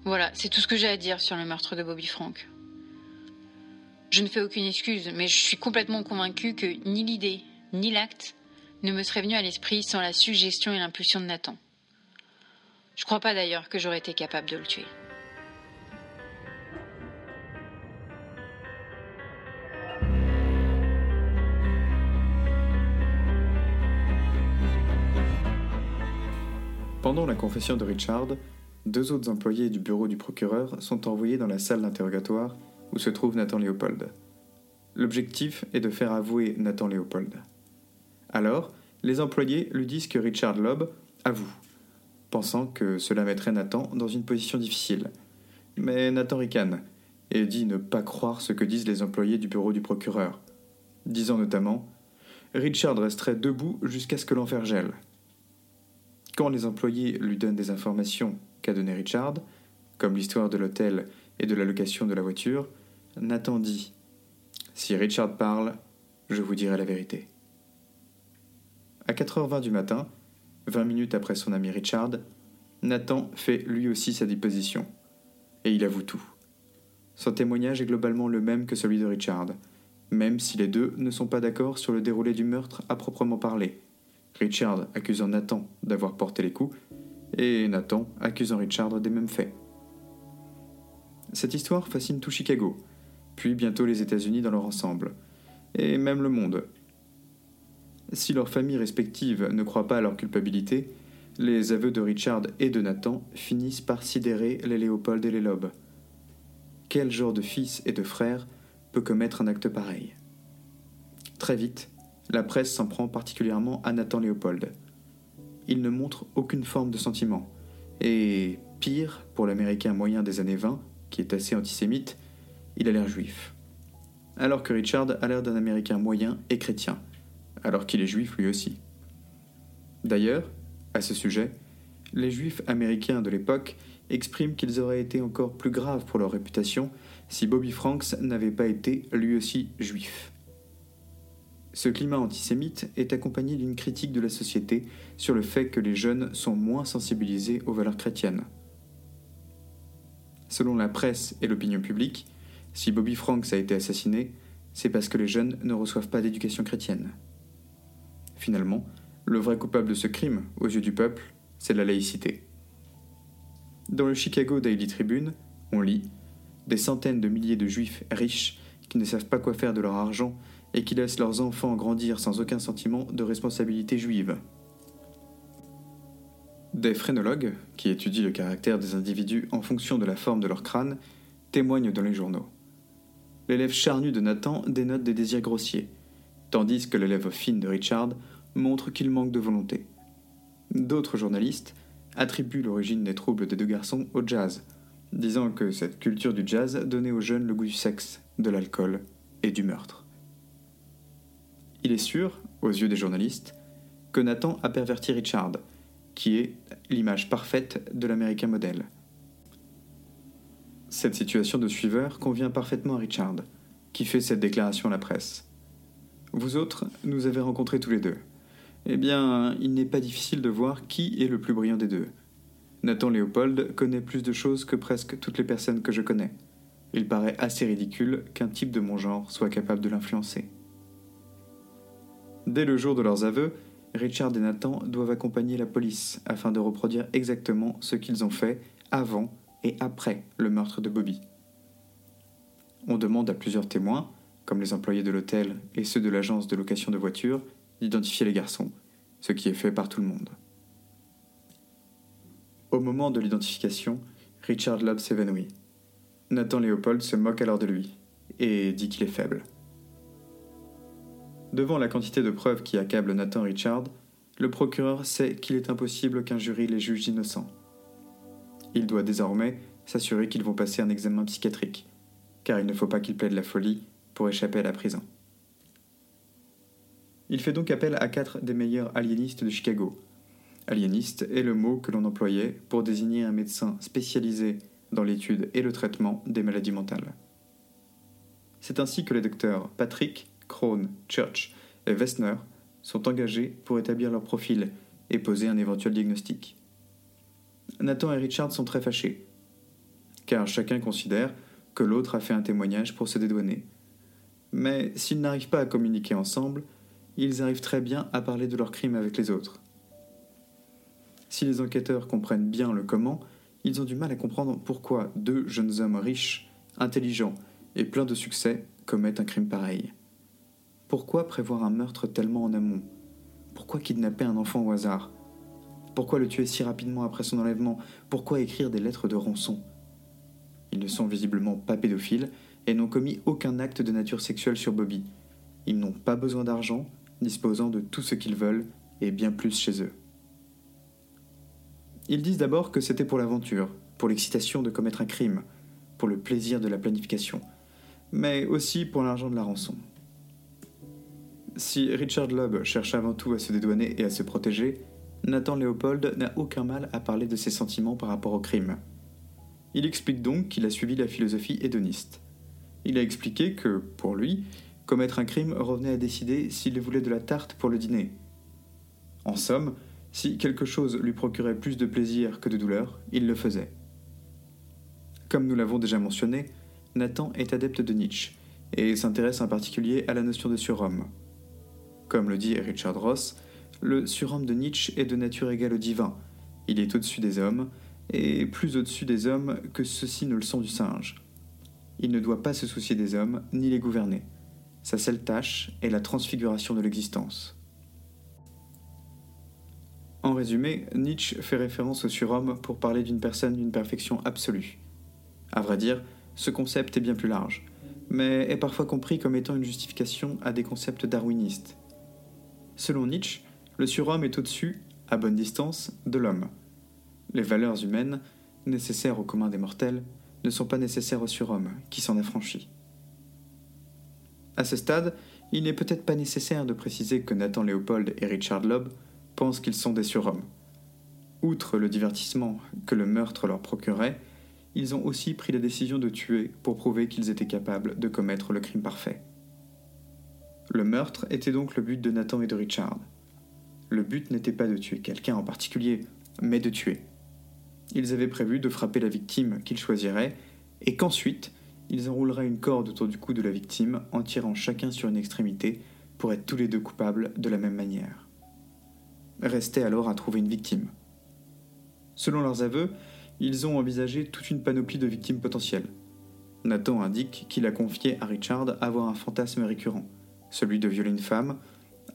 Voilà, c'est tout ce que j'ai à dire sur le meurtre de Bobby Frank. Je ne fais aucune excuse, mais je suis complètement convaincue que ni l'idée, ni l'acte ne me seraient venus à l'esprit sans la suggestion et l'impulsion de Nathan. Je crois pas d'ailleurs que j'aurais été capable de le tuer. Pendant la confession de Richard, deux autres employés du bureau du procureur sont envoyés dans la salle d'interrogatoire où se trouve Nathan Léopold. L'objectif est de faire avouer Nathan Léopold. Alors, les employés lui disent que Richard Lobb avoue, pensant que cela mettrait Nathan dans une position difficile. Mais Nathan ricane et dit ne pas croire ce que disent les employés du bureau du procureur, disant notamment Richard resterait debout jusqu'à ce que l'enfer gèle. Quand les employés lui donnent des informations qu'a donné Richard, comme l'histoire de l'hôtel et de la location de la voiture, Nathan dit Si Richard parle, je vous dirai la vérité. À 4h20 du matin, 20 minutes après son ami Richard, Nathan fait lui aussi sa déposition. Et il avoue tout. Son témoignage est globalement le même que celui de Richard, même si les deux ne sont pas d'accord sur le déroulé du meurtre à proprement parler, Richard accusant Nathan d'avoir porté les coups, et Nathan accusant Richard des mêmes faits. Cette histoire fascine tout Chicago, puis bientôt les États-Unis dans leur ensemble, et même le monde. Si leurs familles respectives ne croient pas à leur culpabilité, les aveux de Richard et de Nathan finissent par sidérer les Léopold et les Loeb. Quel genre de fils et de frère peut commettre un acte pareil? Très vite, la presse s'en prend particulièrement à Nathan Léopold. Il ne montre aucune forme de sentiment. Et pire, pour l'Américain moyen des années 20, qui est assez antisémite, il a l'air juif. Alors que Richard a l'air d'un Américain moyen et chrétien, alors qu'il est juif lui aussi. D'ailleurs, à ce sujet, les juifs américains de l'époque expriment qu'ils auraient été encore plus graves pour leur réputation si Bobby Franks n'avait pas été lui aussi juif. Ce climat antisémite est accompagné d'une critique de la société sur le fait que les jeunes sont moins sensibilisés aux valeurs chrétiennes. Selon la presse et l'opinion publique, si Bobby Franks a été assassiné, c'est parce que les jeunes ne reçoivent pas d'éducation chrétienne. Finalement, le vrai coupable de ce crime, aux yeux du peuple, c'est la laïcité. Dans le Chicago Daily Tribune, on lit Des centaines de milliers de juifs riches qui ne savent pas quoi faire de leur argent et qui laissent leurs enfants grandir sans aucun sentiment de responsabilité juive. Des phrénologues, qui étudient le caractère des individus en fonction de la forme de leur crâne, témoignent dans les journaux. L'élève charnu de Nathan dénote des désirs grossiers, tandis que l'élève fine de Richard montre qu'il manque de volonté. D'autres journalistes attribuent l'origine des troubles des deux garçons au jazz, disant que cette culture du jazz donnait aux jeunes le goût du sexe, de l'alcool et du meurtre. Il est sûr, aux yeux des journalistes, que Nathan a perverti Richard, qui est l'image parfaite de l'américain modèle. Cette situation de suiveur convient parfaitement à Richard, qui fait cette déclaration à la presse. Vous autres, nous avez rencontrés tous les deux. Eh bien, il n'est pas difficile de voir qui est le plus brillant des deux. Nathan Léopold connaît plus de choses que presque toutes les personnes que je connais. Il paraît assez ridicule qu'un type de mon genre soit capable de l'influencer. Dès le jour de leurs aveux, Richard et Nathan doivent accompagner la police afin de reproduire exactement ce qu'ils ont fait avant et après le meurtre de Bobby. On demande à plusieurs témoins, comme les employés de l'hôtel et ceux de l'agence de location de voitures, d'identifier les garçons, ce qui est fait par tout le monde. Au moment de l'identification, Richard Lobb s'évanouit. Nathan Léopold se moque alors de lui et dit qu'il est faible. Devant la quantité de preuves qui accablent Nathan Richard, le procureur sait qu'il est impossible qu'un jury les juge innocents. Il doit désormais s'assurer qu'ils vont passer un examen psychiatrique, car il ne faut pas qu'ils plaident la folie pour échapper à la prison. Il fait donc appel à quatre des meilleurs aliénistes de Chicago. Aliéniste est le mot que l'on employait pour désigner un médecin spécialisé dans l'étude et le traitement des maladies mentales. C'est ainsi que les docteurs Patrick, Krohn, Church et Wessner sont engagés pour établir leur profil et poser un éventuel diagnostic. Nathan et Richard sont très fâchés, car chacun considère que l'autre a fait un témoignage pour se dédouaner. Mais s'ils n'arrivent pas à communiquer ensemble, ils arrivent très bien à parler de leurs crimes avec les autres. Si les enquêteurs comprennent bien le comment, ils ont du mal à comprendre pourquoi deux jeunes hommes riches, intelligents et pleins de succès commettent un crime pareil. Pourquoi prévoir un meurtre tellement en amont? Pourquoi kidnapper un enfant au hasard? Pourquoi le tuer si rapidement après son enlèvement? Pourquoi écrire des lettres de rançon? Ils ne sont visiblement pas pédophiles et n'ont commis aucun acte de nature sexuelle sur Bobby. Ils n'ont pas besoin d'argent, disposant de tout ce qu'ils veulent et bien plus chez eux. Ils disent d'abord que c'était pour l'aventure, pour l'excitation de commettre un crime, pour le plaisir de la planification, mais aussi pour l'argent de la rançon. Si Richard Loeb cherche avant tout à se dédouaner et à se protéger, Nathan Leopold n'a aucun mal à parler de ses sentiments par rapport au crime. Il explique donc qu'il a suivi la philosophie hédoniste. Il a expliqué que, pour lui, commettre un crime revenait à décider s'il voulait de la tarte pour le dîner. En somme, si quelque chose lui procurait plus de plaisir que de douleur, il le faisait. Comme nous l'avons déjà mentionné, Nathan est adepte de Nietzsche et s'intéresse en particulier à la notion de surhomme. Comme le dit Richard Ross, le surhomme de Nietzsche est de nature égale au divin. Il est au-dessus des hommes, et plus au-dessus des hommes que ceux-ci ne le sont du singe. Il ne doit pas se soucier des hommes, ni les gouverner. Sa seule tâche est la transfiguration de l'existence. En résumé, Nietzsche fait référence au surhomme pour parler d'une personne d'une perfection absolue. À vrai dire, ce concept est bien plus large, mais est parfois compris comme étant une justification à des concepts darwinistes. Selon Nietzsche, le surhomme est au-dessus, à bonne distance, de l'homme. Les valeurs humaines, nécessaires au commun des mortels, ne sont pas nécessaires au surhomme, qui s'en affranchit. À ce stade, il n'est peut-être pas nécessaire de préciser que Nathan Léopold et Richard Loeb pensent qu'ils sont des surhommes. Outre le divertissement que le meurtre leur procurait, ils ont aussi pris la décision de tuer pour prouver qu'ils étaient capables de commettre le crime parfait. Le meurtre était donc le but de Nathan et de Richard. Le but n'était pas de tuer quelqu'un en particulier, mais de tuer. Ils avaient prévu de frapper la victime qu'ils choisiraient, et qu'ensuite, ils enrouleraient une corde autour du cou de la victime en tirant chacun sur une extrémité pour être tous les deux coupables de la même manière. Restait alors à trouver une victime. Selon leurs aveux, ils ont envisagé toute une panoplie de victimes potentielles. Nathan indique qu'il a confié à Richard avoir un fantasme récurrent celui de violer une femme,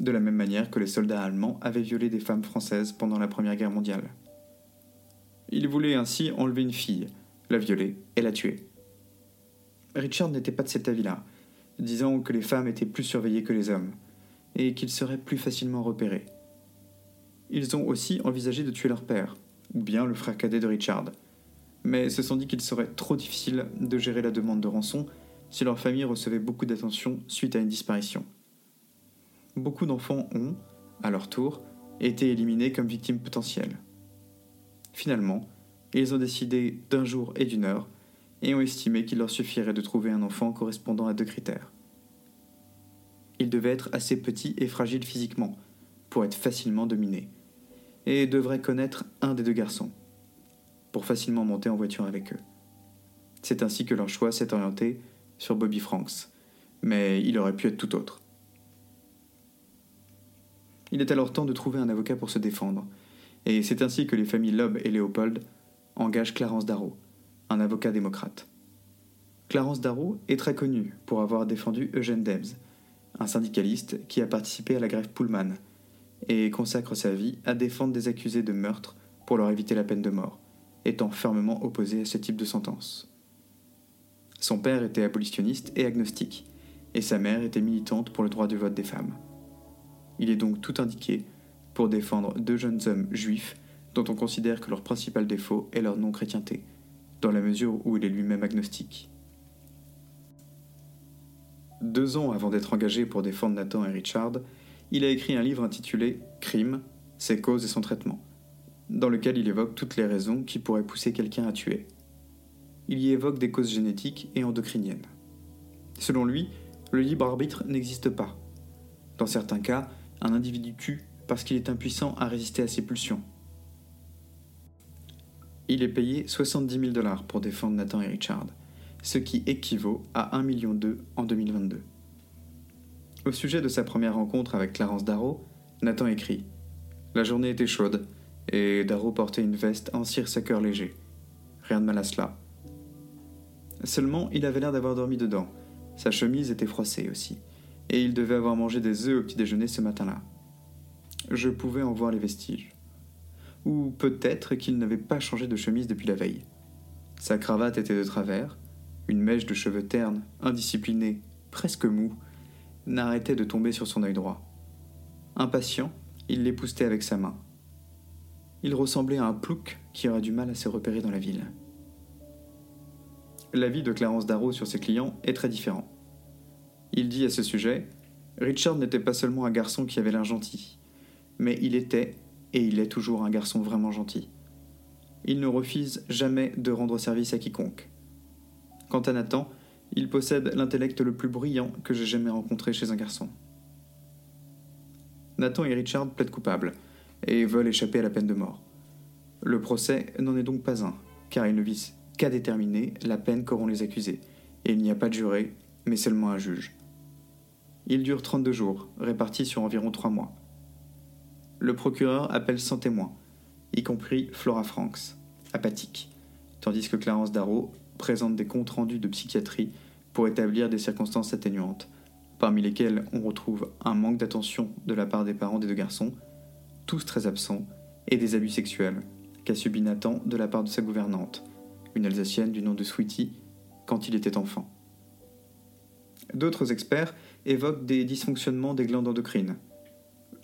de la même manière que les soldats allemands avaient violé des femmes françaises pendant la Première Guerre mondiale. Il voulait ainsi enlever une fille, la violer et la tuer. Richard n'était pas de cet avis-là, disant que les femmes étaient plus surveillées que les hommes, et qu'ils seraient plus facilement repérés. Ils ont aussi envisagé de tuer leur père, ou bien le frère cadet de Richard, mais se sont dit qu'il serait trop difficile de gérer la demande de rançon si leur famille recevait beaucoup d'attention suite à une disparition. Beaucoup d'enfants ont, à leur tour, été éliminés comme victimes potentielles. Finalement, ils ont décidé d'un jour et d'une heure et ont estimé qu'il leur suffirait de trouver un enfant correspondant à deux critères. Il devait être assez petit et fragile physiquement pour être facilement dominé, et devrait connaître un des deux garçons, pour facilement monter en voiture avec eux. C'est ainsi que leur choix s'est orienté sur Bobby Franks, mais il aurait pu être tout autre. Il est alors temps de trouver un avocat pour se défendre, et c'est ainsi que les familles Loeb et Léopold engagent Clarence Darrow, un avocat démocrate. Clarence Darrow est très connu pour avoir défendu Eugène Debs, un syndicaliste qui a participé à la grève Pullman, et consacre sa vie à défendre des accusés de meurtre pour leur éviter la peine de mort, étant fermement opposé à ce type de sentence. Son père était abolitionniste et agnostique, et sa mère était militante pour le droit du vote des femmes. Il est donc tout indiqué pour défendre deux jeunes hommes juifs dont on considère que leur principal défaut est leur non-chrétienté, dans la mesure où il est lui-même agnostique. Deux ans avant d'être engagé pour défendre Nathan et Richard, il a écrit un livre intitulé Crime, ses causes et son traitement, dans lequel il évoque toutes les raisons qui pourraient pousser quelqu'un à tuer. Il y évoque des causes génétiques et endocriniennes. Selon lui, le libre arbitre n'existe pas. Dans certains cas, un individu tue parce qu'il est impuissant à résister à ses pulsions. Il est payé 70 000 dollars pour défendre Nathan et Richard, ce qui équivaut à 1,2 million en 2022. Au sujet de sa première rencontre avec Clarence Darrow, Nathan écrit La journée était chaude, et Darrow portait une veste en cire sa cœur léger. Rien de mal à cela. Seulement, il avait l'air d'avoir dormi dedans. Sa chemise était froissée aussi, et il devait avoir mangé des œufs au petit déjeuner ce matin-là je pouvais en voir les vestiges. Ou peut-être qu'il n'avait pas changé de chemise depuis la veille. Sa cravate était de travers, une mèche de cheveux ternes, indisciplinée, presque mou, n'arrêtait de tomber sur son œil droit. Impatient, il l'époustait avec sa main. Il ressemblait à un plouc qui aurait du mal à se repérer dans la ville. L'avis de Clarence Darrow sur ses clients est très différent. Il dit à ce sujet Richard n'était pas seulement un garçon qui avait l'air gentil, mais il était, et il est toujours un garçon vraiment gentil. Il ne refuse jamais de rendre service à quiconque. Quant à Nathan, il possède l'intellect le plus brillant que j'ai jamais rencontré chez un garçon. Nathan et Richard plaident coupables et veulent échapper à la peine de mort. Le procès n'en est donc pas un, car il ne vise qu'à déterminer la peine qu'auront les accusés, et il n'y a pas de juré, mais seulement un juge. Il dure 32 jours, répartis sur environ 3 mois le procureur appelle 100 témoins, y compris Flora Franks, apathique, tandis que Clarence Darrow présente des comptes rendus de psychiatrie pour établir des circonstances atténuantes, parmi lesquelles on retrouve un manque d'attention de la part des parents des deux garçons, tous très absents, et des abus sexuels qu'a subi Nathan de la part de sa gouvernante, une Alsacienne du nom de Sweetie, quand il était enfant. D'autres experts évoquent des dysfonctionnements des glandes endocrines,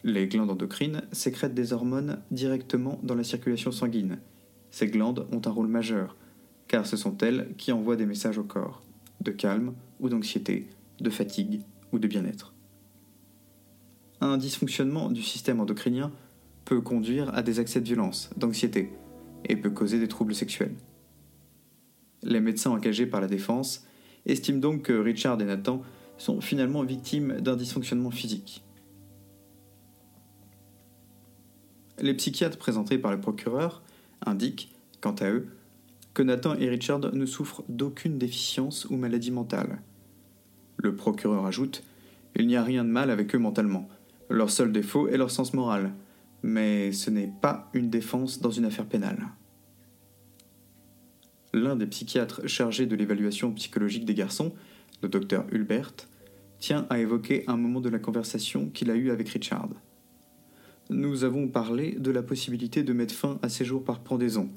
les glandes endocrines sécrètent des hormones directement dans la circulation sanguine. Ces glandes ont un rôle majeur, car ce sont elles qui envoient des messages au corps, de calme ou d'anxiété, de fatigue ou de bien-être. Un dysfonctionnement du système endocrinien peut conduire à des accès de violence, d'anxiété, et peut causer des troubles sexuels. Les médecins engagés par la défense estiment donc que Richard et Nathan sont finalement victimes d'un dysfonctionnement physique. Les psychiatres présentés par le procureur indiquent, quant à eux, que Nathan et Richard ne souffrent d'aucune déficience ou maladie mentale. Le procureur ajoute Il n'y a rien de mal avec eux mentalement. Leur seul défaut est leur sens moral. Mais ce n'est pas une défense dans une affaire pénale. L'un des psychiatres chargés de l'évaluation psychologique des garçons, le docteur Hulbert, tient à évoquer un moment de la conversation qu'il a eue avec Richard nous avons parlé de la possibilité de mettre fin à ces jours par pendaison.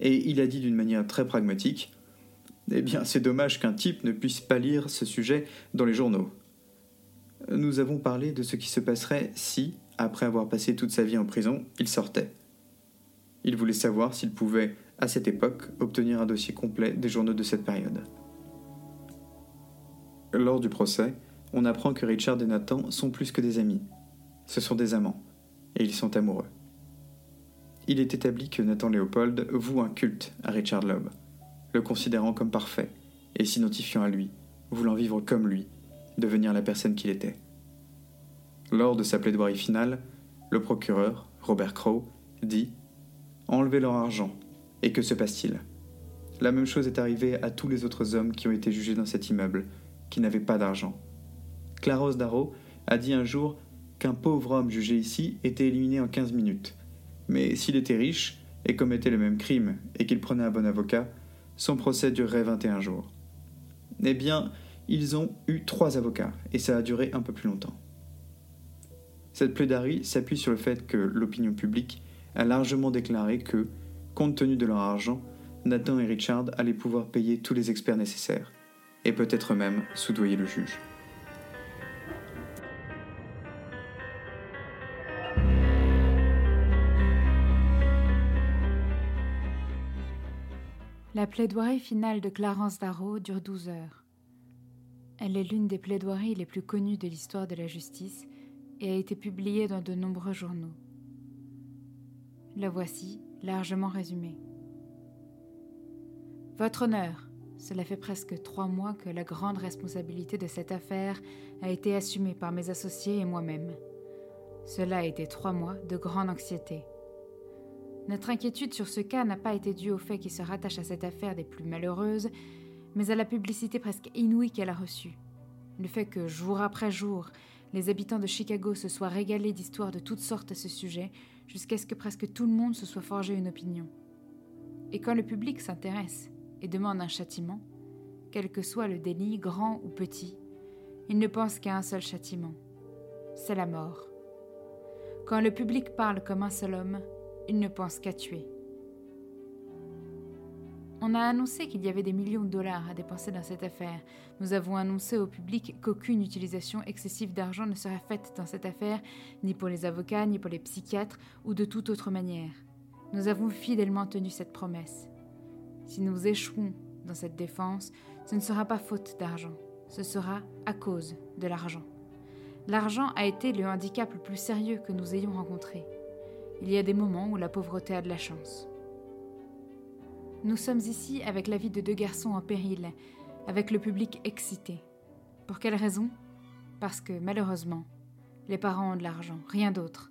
Et il a dit d'une manière très pragmatique Eh bien, c'est dommage qu'un type ne puisse pas lire ce sujet dans les journaux. Nous avons parlé de ce qui se passerait si, après avoir passé toute sa vie en prison, il sortait. Il voulait savoir s'il pouvait, à cette époque, obtenir un dossier complet des journaux de cette période. Lors du procès, on apprend que Richard et Nathan sont plus que des amis. Ce sont des amants, et ils sont amoureux. Il est établi que Nathan Léopold voue un culte à Richard Loeb, le considérant comme parfait, et s'identifiant à lui, voulant vivre comme lui, devenir la personne qu'il était. Lors de sa plaidoirie finale, le procureur, Robert Crowe, dit Enlevez leur argent. Et que se passe-t-il? La même chose est arrivée à tous les autres hommes qui ont été jugés dans cet immeuble, qui pas d'argent. Claros Darrow a dit un jour qu'un pauvre homme jugé ici était éliminé en 15 minutes. Mais s'il était riche et commettait le même crime et qu'il prenait un bon avocat, son procès durerait 21 jours. Eh bien, ils ont eu trois avocats et ça a duré un peu plus longtemps. Cette plaidoirie s'appuie sur le fait que l'opinion publique a largement déclaré que, compte tenu de leur argent, Nathan et Richard allaient pouvoir payer tous les experts nécessaires, et peut-être même soudoyer le juge. La plaidoirie finale de Clarence Darrow dure 12 heures. Elle est l'une des plaidoiries les plus connues de l'histoire de la justice et a été publiée dans de nombreux journaux. La voici, largement résumée. Votre honneur, cela fait presque trois mois que la grande responsabilité de cette affaire a été assumée par mes associés et moi-même. Cela a été trois mois de grande anxiété. Notre inquiétude sur ce cas n'a pas été due au fait qu'il se rattache à cette affaire des plus malheureuses, mais à la publicité presque inouïe qu'elle a reçue. Le fait que, jour après jour, les habitants de Chicago se soient régalés d'histoires de toutes sortes à ce sujet, jusqu'à ce que presque tout le monde se soit forgé une opinion. Et quand le public s'intéresse et demande un châtiment, quel que soit le délit, grand ou petit, il ne pense qu'à un seul châtiment. C'est la mort. Quand le public parle comme un seul homme, il ne pense qu'à tuer. On a annoncé qu'il y avait des millions de dollars à dépenser dans cette affaire. Nous avons annoncé au public qu'aucune utilisation excessive d'argent ne serait faite dans cette affaire, ni pour les avocats, ni pour les psychiatres, ou de toute autre manière. Nous avons fidèlement tenu cette promesse. Si nous échouons dans cette défense, ce ne sera pas faute d'argent, ce sera à cause de l'argent. L'argent a été le handicap le plus sérieux que nous ayons rencontré. Il y a des moments où la pauvreté a de la chance. Nous sommes ici avec la vie de deux garçons en péril, avec le public excité. Pour quelle raison? Parce que, malheureusement, les parents ont de l'argent, rien d'autre.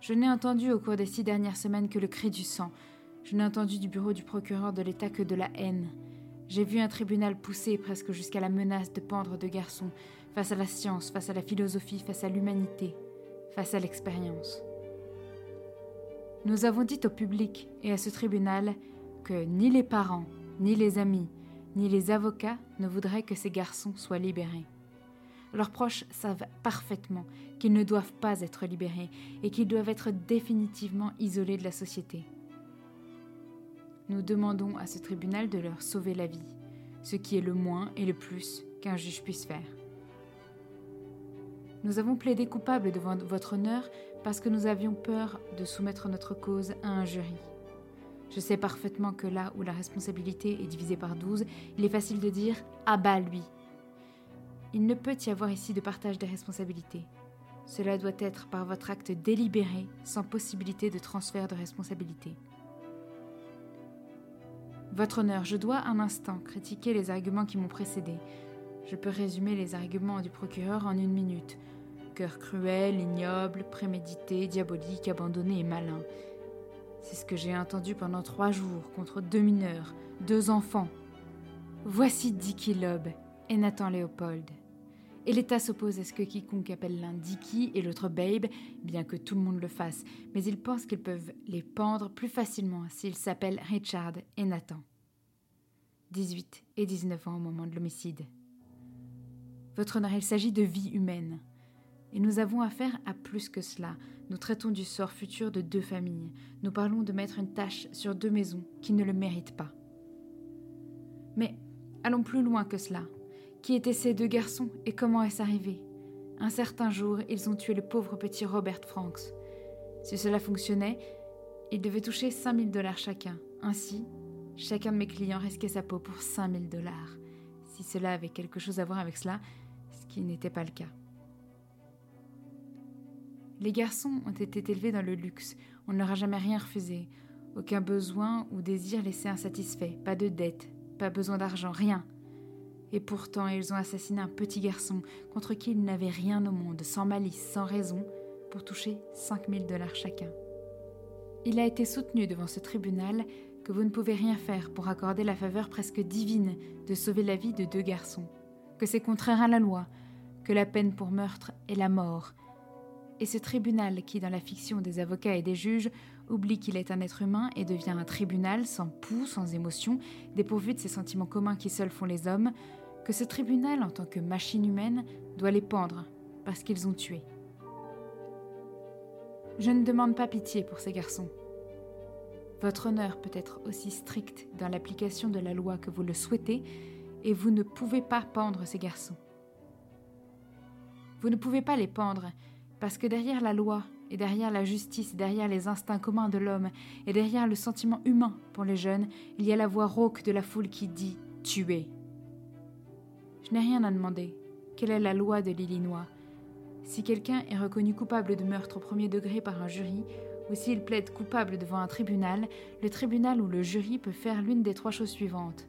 Je n'ai entendu au cours des six dernières semaines que le cri du sang. Je n'ai entendu du bureau du procureur de l'État que de la haine. J'ai vu un tribunal pousser presque jusqu'à la menace de pendre deux garçons, face à la science, face à la philosophie, face à l'humanité, face à l'expérience. Nous avons dit au public et à ce tribunal que ni les parents, ni les amis, ni les avocats ne voudraient que ces garçons soient libérés. Leurs proches savent parfaitement qu'ils ne doivent pas être libérés et qu'ils doivent être définitivement isolés de la société. Nous demandons à ce tribunal de leur sauver la vie, ce qui est le moins et le plus qu'un juge puisse faire. Nous avons plaidé coupable devant votre honneur parce que nous avions peur de soumettre notre cause à un jury. Je sais parfaitement que là où la responsabilité est divisée par 12, il est facile de dire Ah bah lui Il ne peut y avoir ici de partage des responsabilités. Cela doit être par votre acte délibéré, sans possibilité de transfert de responsabilité. Votre honneur, je dois un instant critiquer les arguments qui m'ont précédé. Je peux résumer les arguments du procureur en une minute cœur cruel, ignoble, prémédité, diabolique, abandonné et malin. C'est ce que j'ai entendu pendant trois jours contre deux mineurs, deux enfants. Voici Dicky Loeb et Nathan Léopold. Et l'État s'oppose à ce que quiconque appelle l'un Dicky et l'autre Babe, bien que tout le monde le fasse, mais ils pensent qu'ils peuvent les pendre plus facilement s'ils s'appellent Richard et Nathan. 18 et 19 ans au moment de l'homicide. Votre honneur, il s'agit de vie humaine. Et nous avons affaire à plus que cela. Nous traitons du sort futur de deux familles. Nous parlons de mettre une tâche sur deux maisons qui ne le méritent pas. Mais allons plus loin que cela. Qui étaient ces deux garçons et comment est-ce arrivé? Un certain jour, ils ont tué le pauvre petit Robert Franks. Si cela fonctionnait, ils devaient toucher 5000 dollars chacun. Ainsi, chacun de mes clients risquait sa peau pour 5000 dollars. Si cela avait quelque chose à voir avec cela, ce qui n'était pas le cas. Les garçons ont été élevés dans le luxe, on ne leur a jamais rien refusé, aucun besoin ou désir laissé insatisfait, pas de dette, pas besoin d'argent, rien. Et pourtant, ils ont assassiné un petit garçon contre qui ils n'avaient rien au monde, sans malice, sans raison, pour toucher 5000 dollars chacun. Il a été soutenu devant ce tribunal que vous ne pouvez rien faire pour accorder la faveur presque divine de sauver la vie de deux garçons, que c'est contraire à la loi, que la peine pour meurtre est la mort. Et ce tribunal qui, dans la fiction des avocats et des juges, oublie qu'il est un être humain et devient un tribunal sans pouls, sans émotion, dépourvu de ces sentiments communs qui seuls font les hommes, que ce tribunal, en tant que machine humaine, doit les pendre parce qu'ils ont tué. Je ne demande pas pitié pour ces garçons. Votre honneur peut être aussi strict dans l'application de la loi que vous le souhaitez, et vous ne pouvez pas pendre ces garçons. Vous ne pouvez pas les pendre, parce que derrière la loi, et derrière la justice, derrière les instincts communs de l'homme, et derrière le sentiment humain pour les jeunes, il y a la voix rauque de la foule qui dit tuer. Je n'ai rien à demander. Quelle est la loi de l'Illinois? Si quelqu'un est reconnu coupable de meurtre au premier degré par un jury, ou s'il plaide coupable devant un tribunal, le tribunal ou le jury peut faire l'une des trois choses suivantes.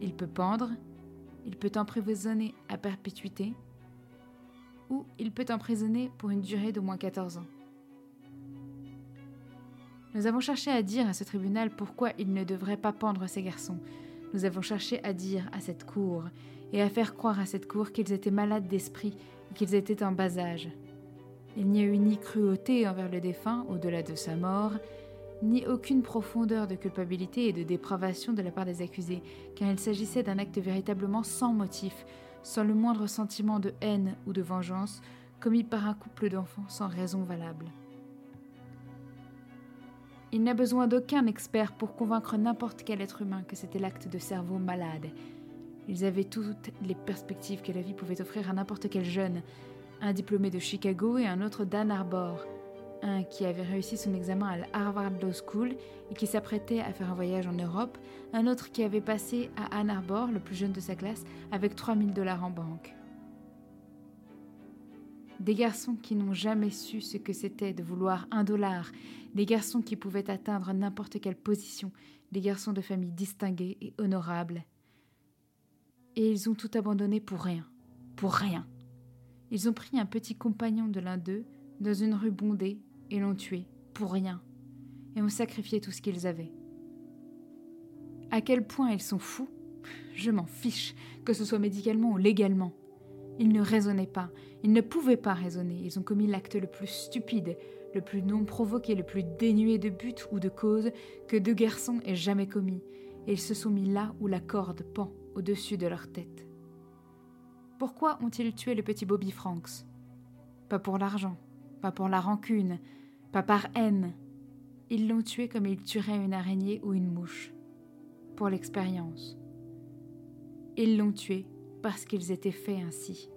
Il peut pendre, il peut emprisonner à perpétuité, ou il peut emprisonner pour une durée d'au moins 14 ans. Nous avons cherché à dire à ce tribunal pourquoi il ne devrait pas pendre ces garçons. Nous avons cherché à dire à cette cour et à faire croire à cette cour qu'ils étaient malades d'esprit et qu'ils étaient en bas âge. Il n'y a eu ni cruauté envers le défunt au-delà de sa mort, ni aucune profondeur de culpabilité et de dépravation de la part des accusés, car il s'agissait d'un acte véritablement sans motif, sans le moindre sentiment de haine ou de vengeance, commis par un couple d'enfants sans raison valable. Il n'a besoin d'aucun expert pour convaincre n'importe quel être humain que c'était l'acte de cerveau malade. Ils avaient toutes les perspectives que la vie pouvait offrir à n'importe quel jeune, un diplômé de Chicago et un autre d'Ann Arbor, un qui avait réussi son examen à Harvard Law School et qui s'apprêtait à faire un voyage en Europe, un autre qui avait passé à Ann Arbor, le plus jeune de sa classe, avec 3000 dollars en banque. Des garçons qui n'ont jamais su ce que c'était de vouloir un dollar, des garçons qui pouvaient atteindre n'importe quelle position, des garçons de famille distingués et honorables. Et ils ont tout abandonné pour rien, pour rien. Ils ont pris un petit compagnon de l'un d'eux dans une rue bondée et l'ont tué, pour rien, et ont sacrifié tout ce qu'ils avaient. À quel point ils sont fous? Je m'en fiche, que ce soit médicalement ou légalement. Ils ne raisonnaient pas, ils ne pouvaient pas raisonner, ils ont commis l'acte le plus stupide, le plus non provoqué, le plus dénué de but ou de cause que deux garçons aient jamais commis, et ils se sont mis là où la corde pend au-dessus de leur tête. Pourquoi ont-ils tué le petit Bobby Franks? Pas pour l'argent, pas pour la rancune, pas par haine. Ils l'ont tué comme ils tueraient une araignée ou une mouche, pour l'expérience. Ils l'ont tué parce qu'ils étaient faits ainsi.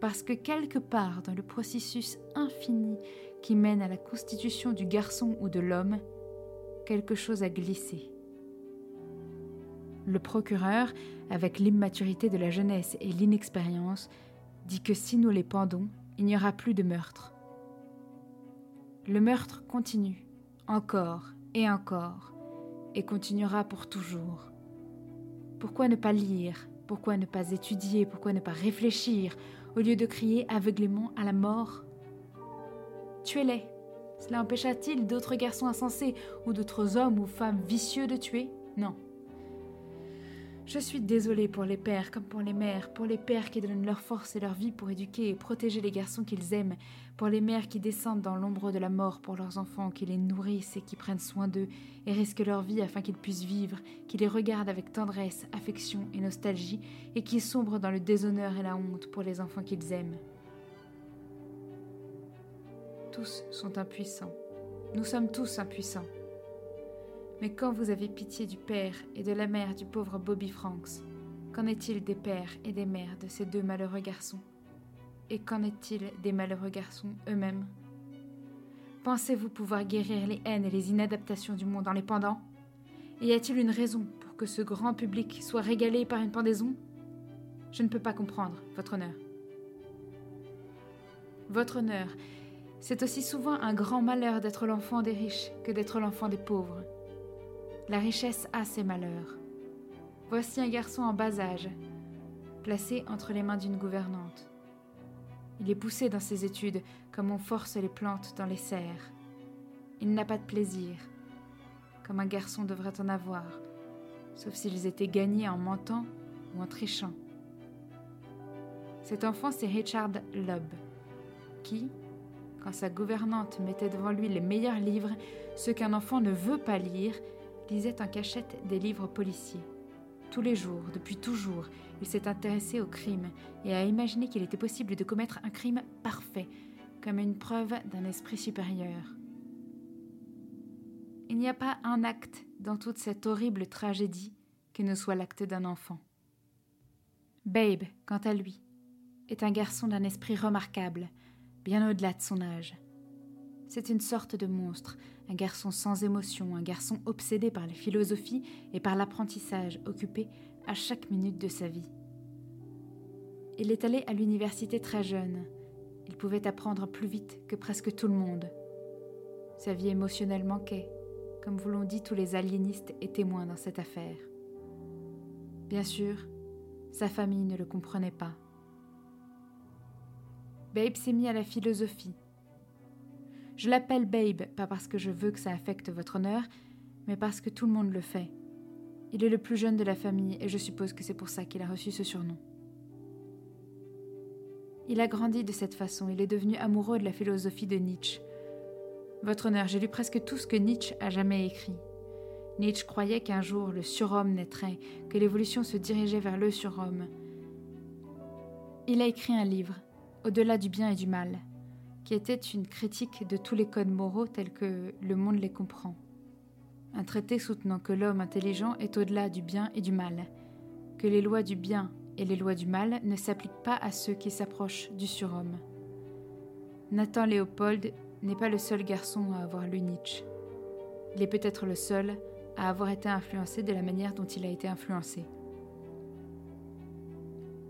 Parce que quelque part dans le processus infini qui mène à la constitution du garçon ou de l'homme, quelque chose a glissé. Le procureur, avec l'immaturité de la jeunesse et l'inexpérience, dit que si nous les pendons, il n'y aura plus de meurtre. Le meurtre continue, encore et encore, et continuera pour toujours. Pourquoi ne pas lire? Pourquoi ne pas étudier? Pourquoi ne pas réfléchir? Au lieu de crier aveuglément à la mort? Tuez-les. Cela empêcha-t-il d'autres garçons insensés ou d'autres hommes ou femmes vicieux de tuer? Non. Je suis désolée pour les pères comme pour les mères, pour les pères qui donnent leur force et leur vie pour éduquer et protéger les garçons qu'ils aiment, pour les mères qui descendent dans l'ombre de la mort pour leurs enfants, qui les nourrissent et qui prennent soin d'eux et risquent leur vie afin qu'ils puissent vivre, qui les regardent avec tendresse, affection et nostalgie, et qui sombrent dans le déshonneur et la honte pour les enfants qu'ils aiment. Tous sont impuissants. Nous sommes tous impuissants. Mais quand vous avez pitié du père et de la mère du pauvre Bobby Franks, qu'en est-il des pères et des mères de ces deux malheureux garçons? Et qu'en est-il des malheureux garçons eux-mêmes? Pensez-vous pouvoir guérir les haines et les inadaptations du monde en les pendant? Y a-t-il une raison pour que ce grand public soit régalé par une pendaison? Je ne peux pas comprendre, votre honneur. Votre honneur, c'est aussi souvent un grand malheur d'être l'enfant des riches que d'être l'enfant des pauvres. La richesse a ses malheurs. Voici un garçon en bas âge, placé entre les mains d'une gouvernante. Il est poussé dans ses études comme on force les plantes dans les serres. Il n'a pas de plaisir, comme un garçon devrait en avoir, sauf s'ils étaient gagnés en mentant ou en trichant. Cet enfant, c'est Richard Lobb, qui, quand sa gouvernante mettait devant lui les meilleurs livres, ceux qu'un enfant ne veut pas lire, lisait en cachette des livres policiers. Tous les jours, depuis toujours, il s'est intéressé au crime et a imaginé qu'il était possible de commettre un crime parfait, comme une preuve d'un esprit supérieur. Il n'y a pas un acte dans toute cette horrible tragédie qui ne soit l'acte d'un enfant. Babe, quant à lui, est un garçon d'un esprit remarquable, bien au-delà de son âge. C'est une sorte de monstre, un garçon sans émotion, un garçon obsédé par la philosophie et par l'apprentissage, occupé à chaque minute de sa vie. Il est allé à l'université très jeune. Il pouvait apprendre plus vite que presque tout le monde. Sa vie émotionnelle manquait, comme vous l'ont dit tous les aliénistes et témoins dans cette affaire. Bien sûr, sa famille ne le comprenait pas. Babe s'est mis à la philosophie, je l'appelle Babe, pas parce que je veux que ça affecte votre honneur, mais parce que tout le monde le fait. Il est le plus jeune de la famille et je suppose que c'est pour ça qu'il a reçu ce surnom. Il a grandi de cette façon, il est devenu amoureux de la philosophie de Nietzsche. Votre honneur, j'ai lu presque tout ce que Nietzsche a jamais écrit. Nietzsche croyait qu'un jour le surhomme naîtrait, que l'évolution se dirigeait vers le surhomme. Il a écrit un livre, Au-delà du bien et du mal, qui était une critique de tous les codes moraux tels que le monde les comprend. Un traité soutenant que l'homme intelligent est au-delà du bien et du mal, que les lois du bien et les lois du mal ne s'appliquent pas à ceux qui s'approchent du surhomme. Nathan Léopold n'est pas le seul garçon à avoir lu Nietzsche. Il est peut-être le seul à avoir été influencé de la manière dont il a été influencé.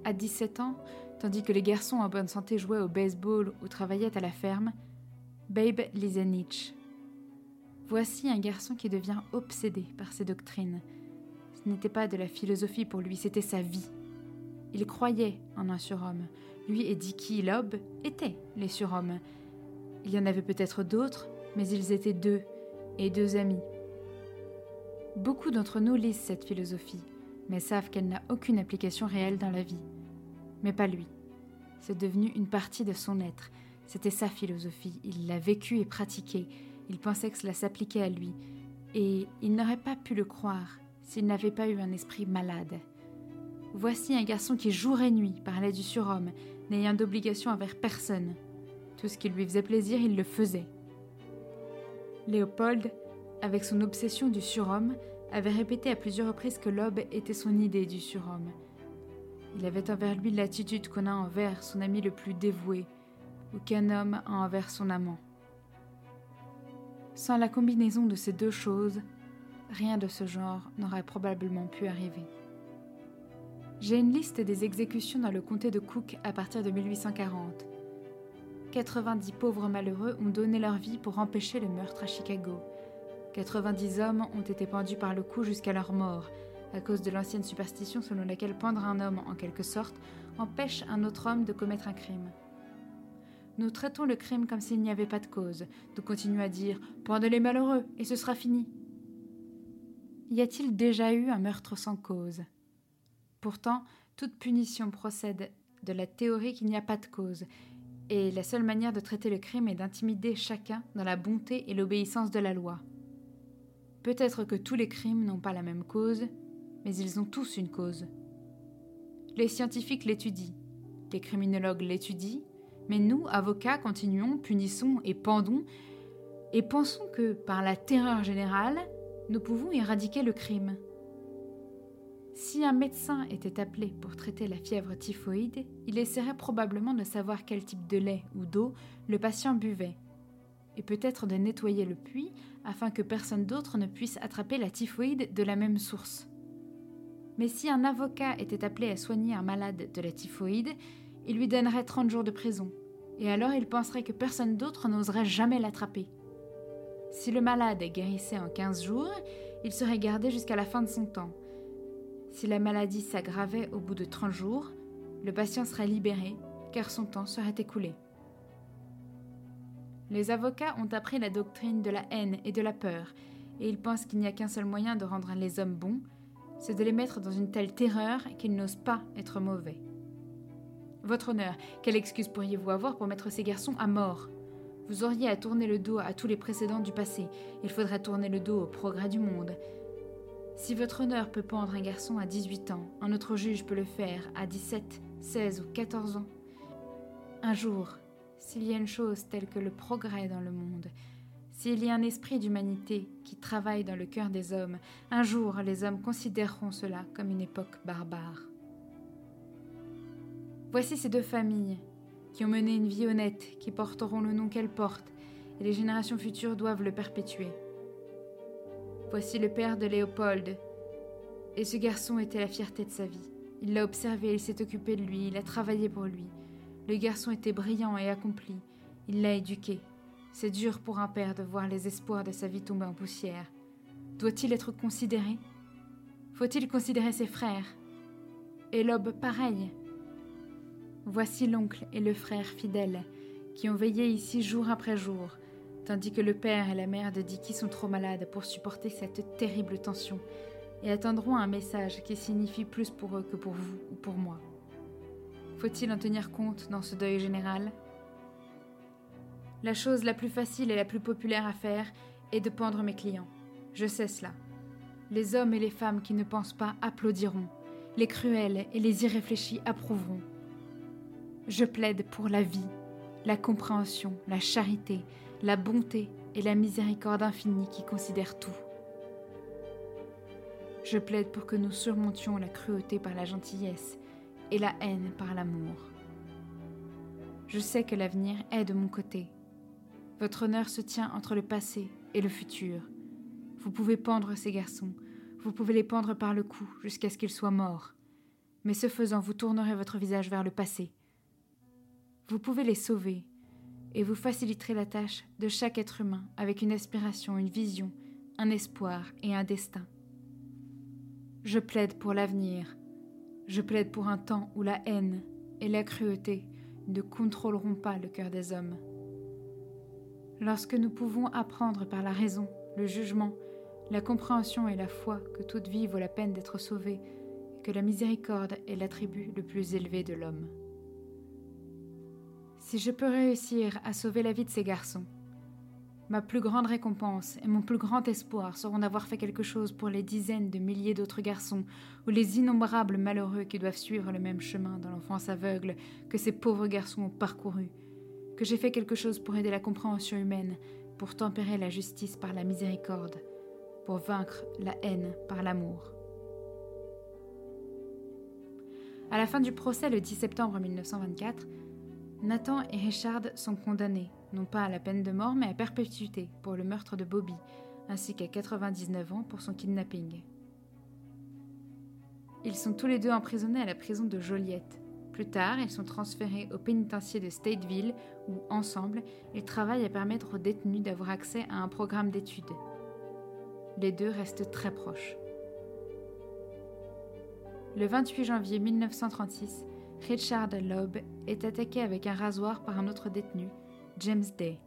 À 17 ans, Tandis que les garçons en bonne santé jouaient au baseball ou travaillaient à la ferme, Babe lisait Nietzsche. Voici un garçon qui devient obsédé par ses doctrines. Ce n'était pas de la philosophie pour lui, c'était sa vie. Il croyait en un surhomme. Lui et Dicky Loeb étaient les surhommes. Il y en avait peut-être d'autres, mais ils étaient deux, et deux amis. Beaucoup d'entre nous lisent cette philosophie, mais savent qu'elle n'a aucune application réelle dans la vie mais pas lui. C'est devenu une partie de son être. C'était sa philosophie. Il l'a vécue et pratiquée. Il pensait que cela s'appliquait à lui. Et il n'aurait pas pu le croire s'il n'avait pas eu un esprit malade. Voici un garçon qui jour et nuit parlait du surhomme, n'ayant d'obligation envers personne. Tout ce qui lui faisait plaisir, il le faisait. Léopold, avec son obsession du surhomme, avait répété à plusieurs reprises que l'aube était son idée du surhomme, il avait envers lui l'attitude qu'on a envers son ami le plus dévoué, ou qu'un homme a envers son amant. Sans la combinaison de ces deux choses, rien de ce genre n'aurait probablement pu arriver. J'ai une liste des exécutions dans le comté de Cook à partir de 1840. 90 pauvres malheureux ont donné leur vie pour empêcher le meurtre à Chicago. 90 hommes ont été pendus par le cou jusqu'à leur mort, à cause de l'ancienne superstition selon laquelle pendre un homme, en quelque sorte, empêche un autre homme de commettre un crime. Nous traitons le crime comme s'il n'y avait pas de cause. Nous continuons à dire Pendez les malheureux, et ce sera fini. Y a-t-il déjà eu un meurtre sans cause? Pourtant, toute punition procède de la théorie qu'il n'y a pas de cause, et la seule manière de traiter le crime est d'intimider chacun dans la bonté et l'obéissance de la loi. Peut-être que tous les crimes n'ont pas la même cause, mais ils ont tous une cause. Les scientifiques l'étudient, les criminologues l'étudient, mais nous, avocats, continuons, punissons et pendons, et pensons que, par la terreur générale, nous pouvons éradiquer le crime. Si un médecin était appelé pour traiter la fièvre typhoïde, il essaierait probablement de savoir quel type de lait ou d'eau le patient buvait, et peut-être de nettoyer le puits afin que personne d'autre ne puisse attraper la typhoïde de la même source. Mais si un avocat était appelé à soigner un malade de la typhoïde, il lui donnerait 30 jours de prison, et alors il penserait que personne d'autre n'oserait jamais l'attraper. Si le malade guérissait en 15 jours, il serait gardé jusqu'à la fin de son temps, si la maladie s'aggravait au bout de 30 jours, le patient serait libéré car son temps serait écoulé. Les avocats ont appris la doctrine de la haine et de la peur, et ils pensent qu'il n'y a qu'un seul moyen de rendre les hommes bons, c'est de les mettre dans une telle terreur qu'ils n'osent pas être mauvais. Votre honneur, quelle excuse pourriez-vous avoir pour mettre ces garçons à mort? Vous auriez à tourner le dos à tous les précédents du passé, il faudrait tourner le dos au progrès du monde, si votre honneur peut pendre un garçon à 18 ans, un autre juge peut le faire à 17, 16 ou 14 ans. Un jour, s'il y a une chose telle que le progrès dans le monde, s'il y a un esprit d'humanité qui travaille dans le cœur des hommes, un jour les hommes considéreront cela comme une époque barbare. Voici ces deux familles qui ont mené une vie honnête, qui porteront le nom qu'elles portent, et les générations futures doivent le perpétuer. Voici le père de Léopold. Et ce garçon était la fierté de sa vie. Il l'a observé, il s'est occupé de lui, il a travaillé pour lui. Le garçon était brillant et accompli. Il l'a éduqué. C'est dur pour un père de voir les espoirs de sa vie tomber en poussière. Doit-il être considéré? Faut-il considérer ses frères? Et l'aube pareil Voici l'oncle et le frère fidèles qui ont veillé ici jour après jour, tandis que le père et la mère de Dicky sont trop malades pour supporter cette terrible tension et attendront un message qui signifie plus pour eux que pour vous ou pour moi. Faut-il en tenir compte dans ce deuil général? La chose la plus facile et la plus populaire à faire est de pendre mes clients. Je sais cela. Les hommes et les femmes qui ne pensent pas applaudiront. Les cruels et les irréfléchis approuveront. Je plaide pour la vie, la compréhension, la charité, la bonté et la miséricorde infinie qui considère tout. Je plaide pour que nous surmontions la cruauté par la gentillesse et la haine par l'amour. Je sais que l'avenir est de mon côté. Votre honneur se tient entre le passé et le futur. Vous pouvez pendre ces garçons, vous pouvez les pendre par le cou jusqu'à ce qu'ils soient morts. Mais ce faisant, vous tournerez votre visage vers le passé. Vous pouvez les sauver, et vous faciliterez la tâche de chaque être humain avec une aspiration, une vision, un espoir et un destin. Je plaide pour l'avenir. Je plaide pour un temps où la haine et la cruauté ne contrôleront pas le cœur des hommes. Lorsque nous pouvons apprendre par la raison, le jugement, la compréhension et la foi que toute vie vaut la peine d'être sauvée, et que la miséricorde est l'attribut le plus élevé de l'homme. Si je peux réussir à sauver la vie de ces garçons, ma plus grande récompense et mon plus grand espoir seront d'avoir fait quelque chose pour les dizaines de milliers d'autres garçons ou les innombrables malheureux qui doivent suivre le même chemin dans l'enfance aveugle que ces pauvres garçons ont parcouru, que j'ai fait quelque chose pour aider la compréhension humaine, pour tempérer la justice par la miséricorde, pour vaincre la haine par l'amour. À la fin du procès le 10 septembre 1924, Nathan et Richard sont condamnés, non pas à la peine de mort, mais à perpétuité pour le meurtre de Bobby, ainsi qu'à 99 ans pour son kidnapping. Ils sont tous les deux emprisonnés à la prison de Joliette. Plus tard, ils sont transférés au pénitencier de Stateville, où, ensemble, ils travaillent à permettre aux détenus d'avoir accès à un programme d'études. Les deux restent très proches. Le 28 janvier 1936, Richard Loeb est attaqué avec un rasoir par un autre détenu, James Day.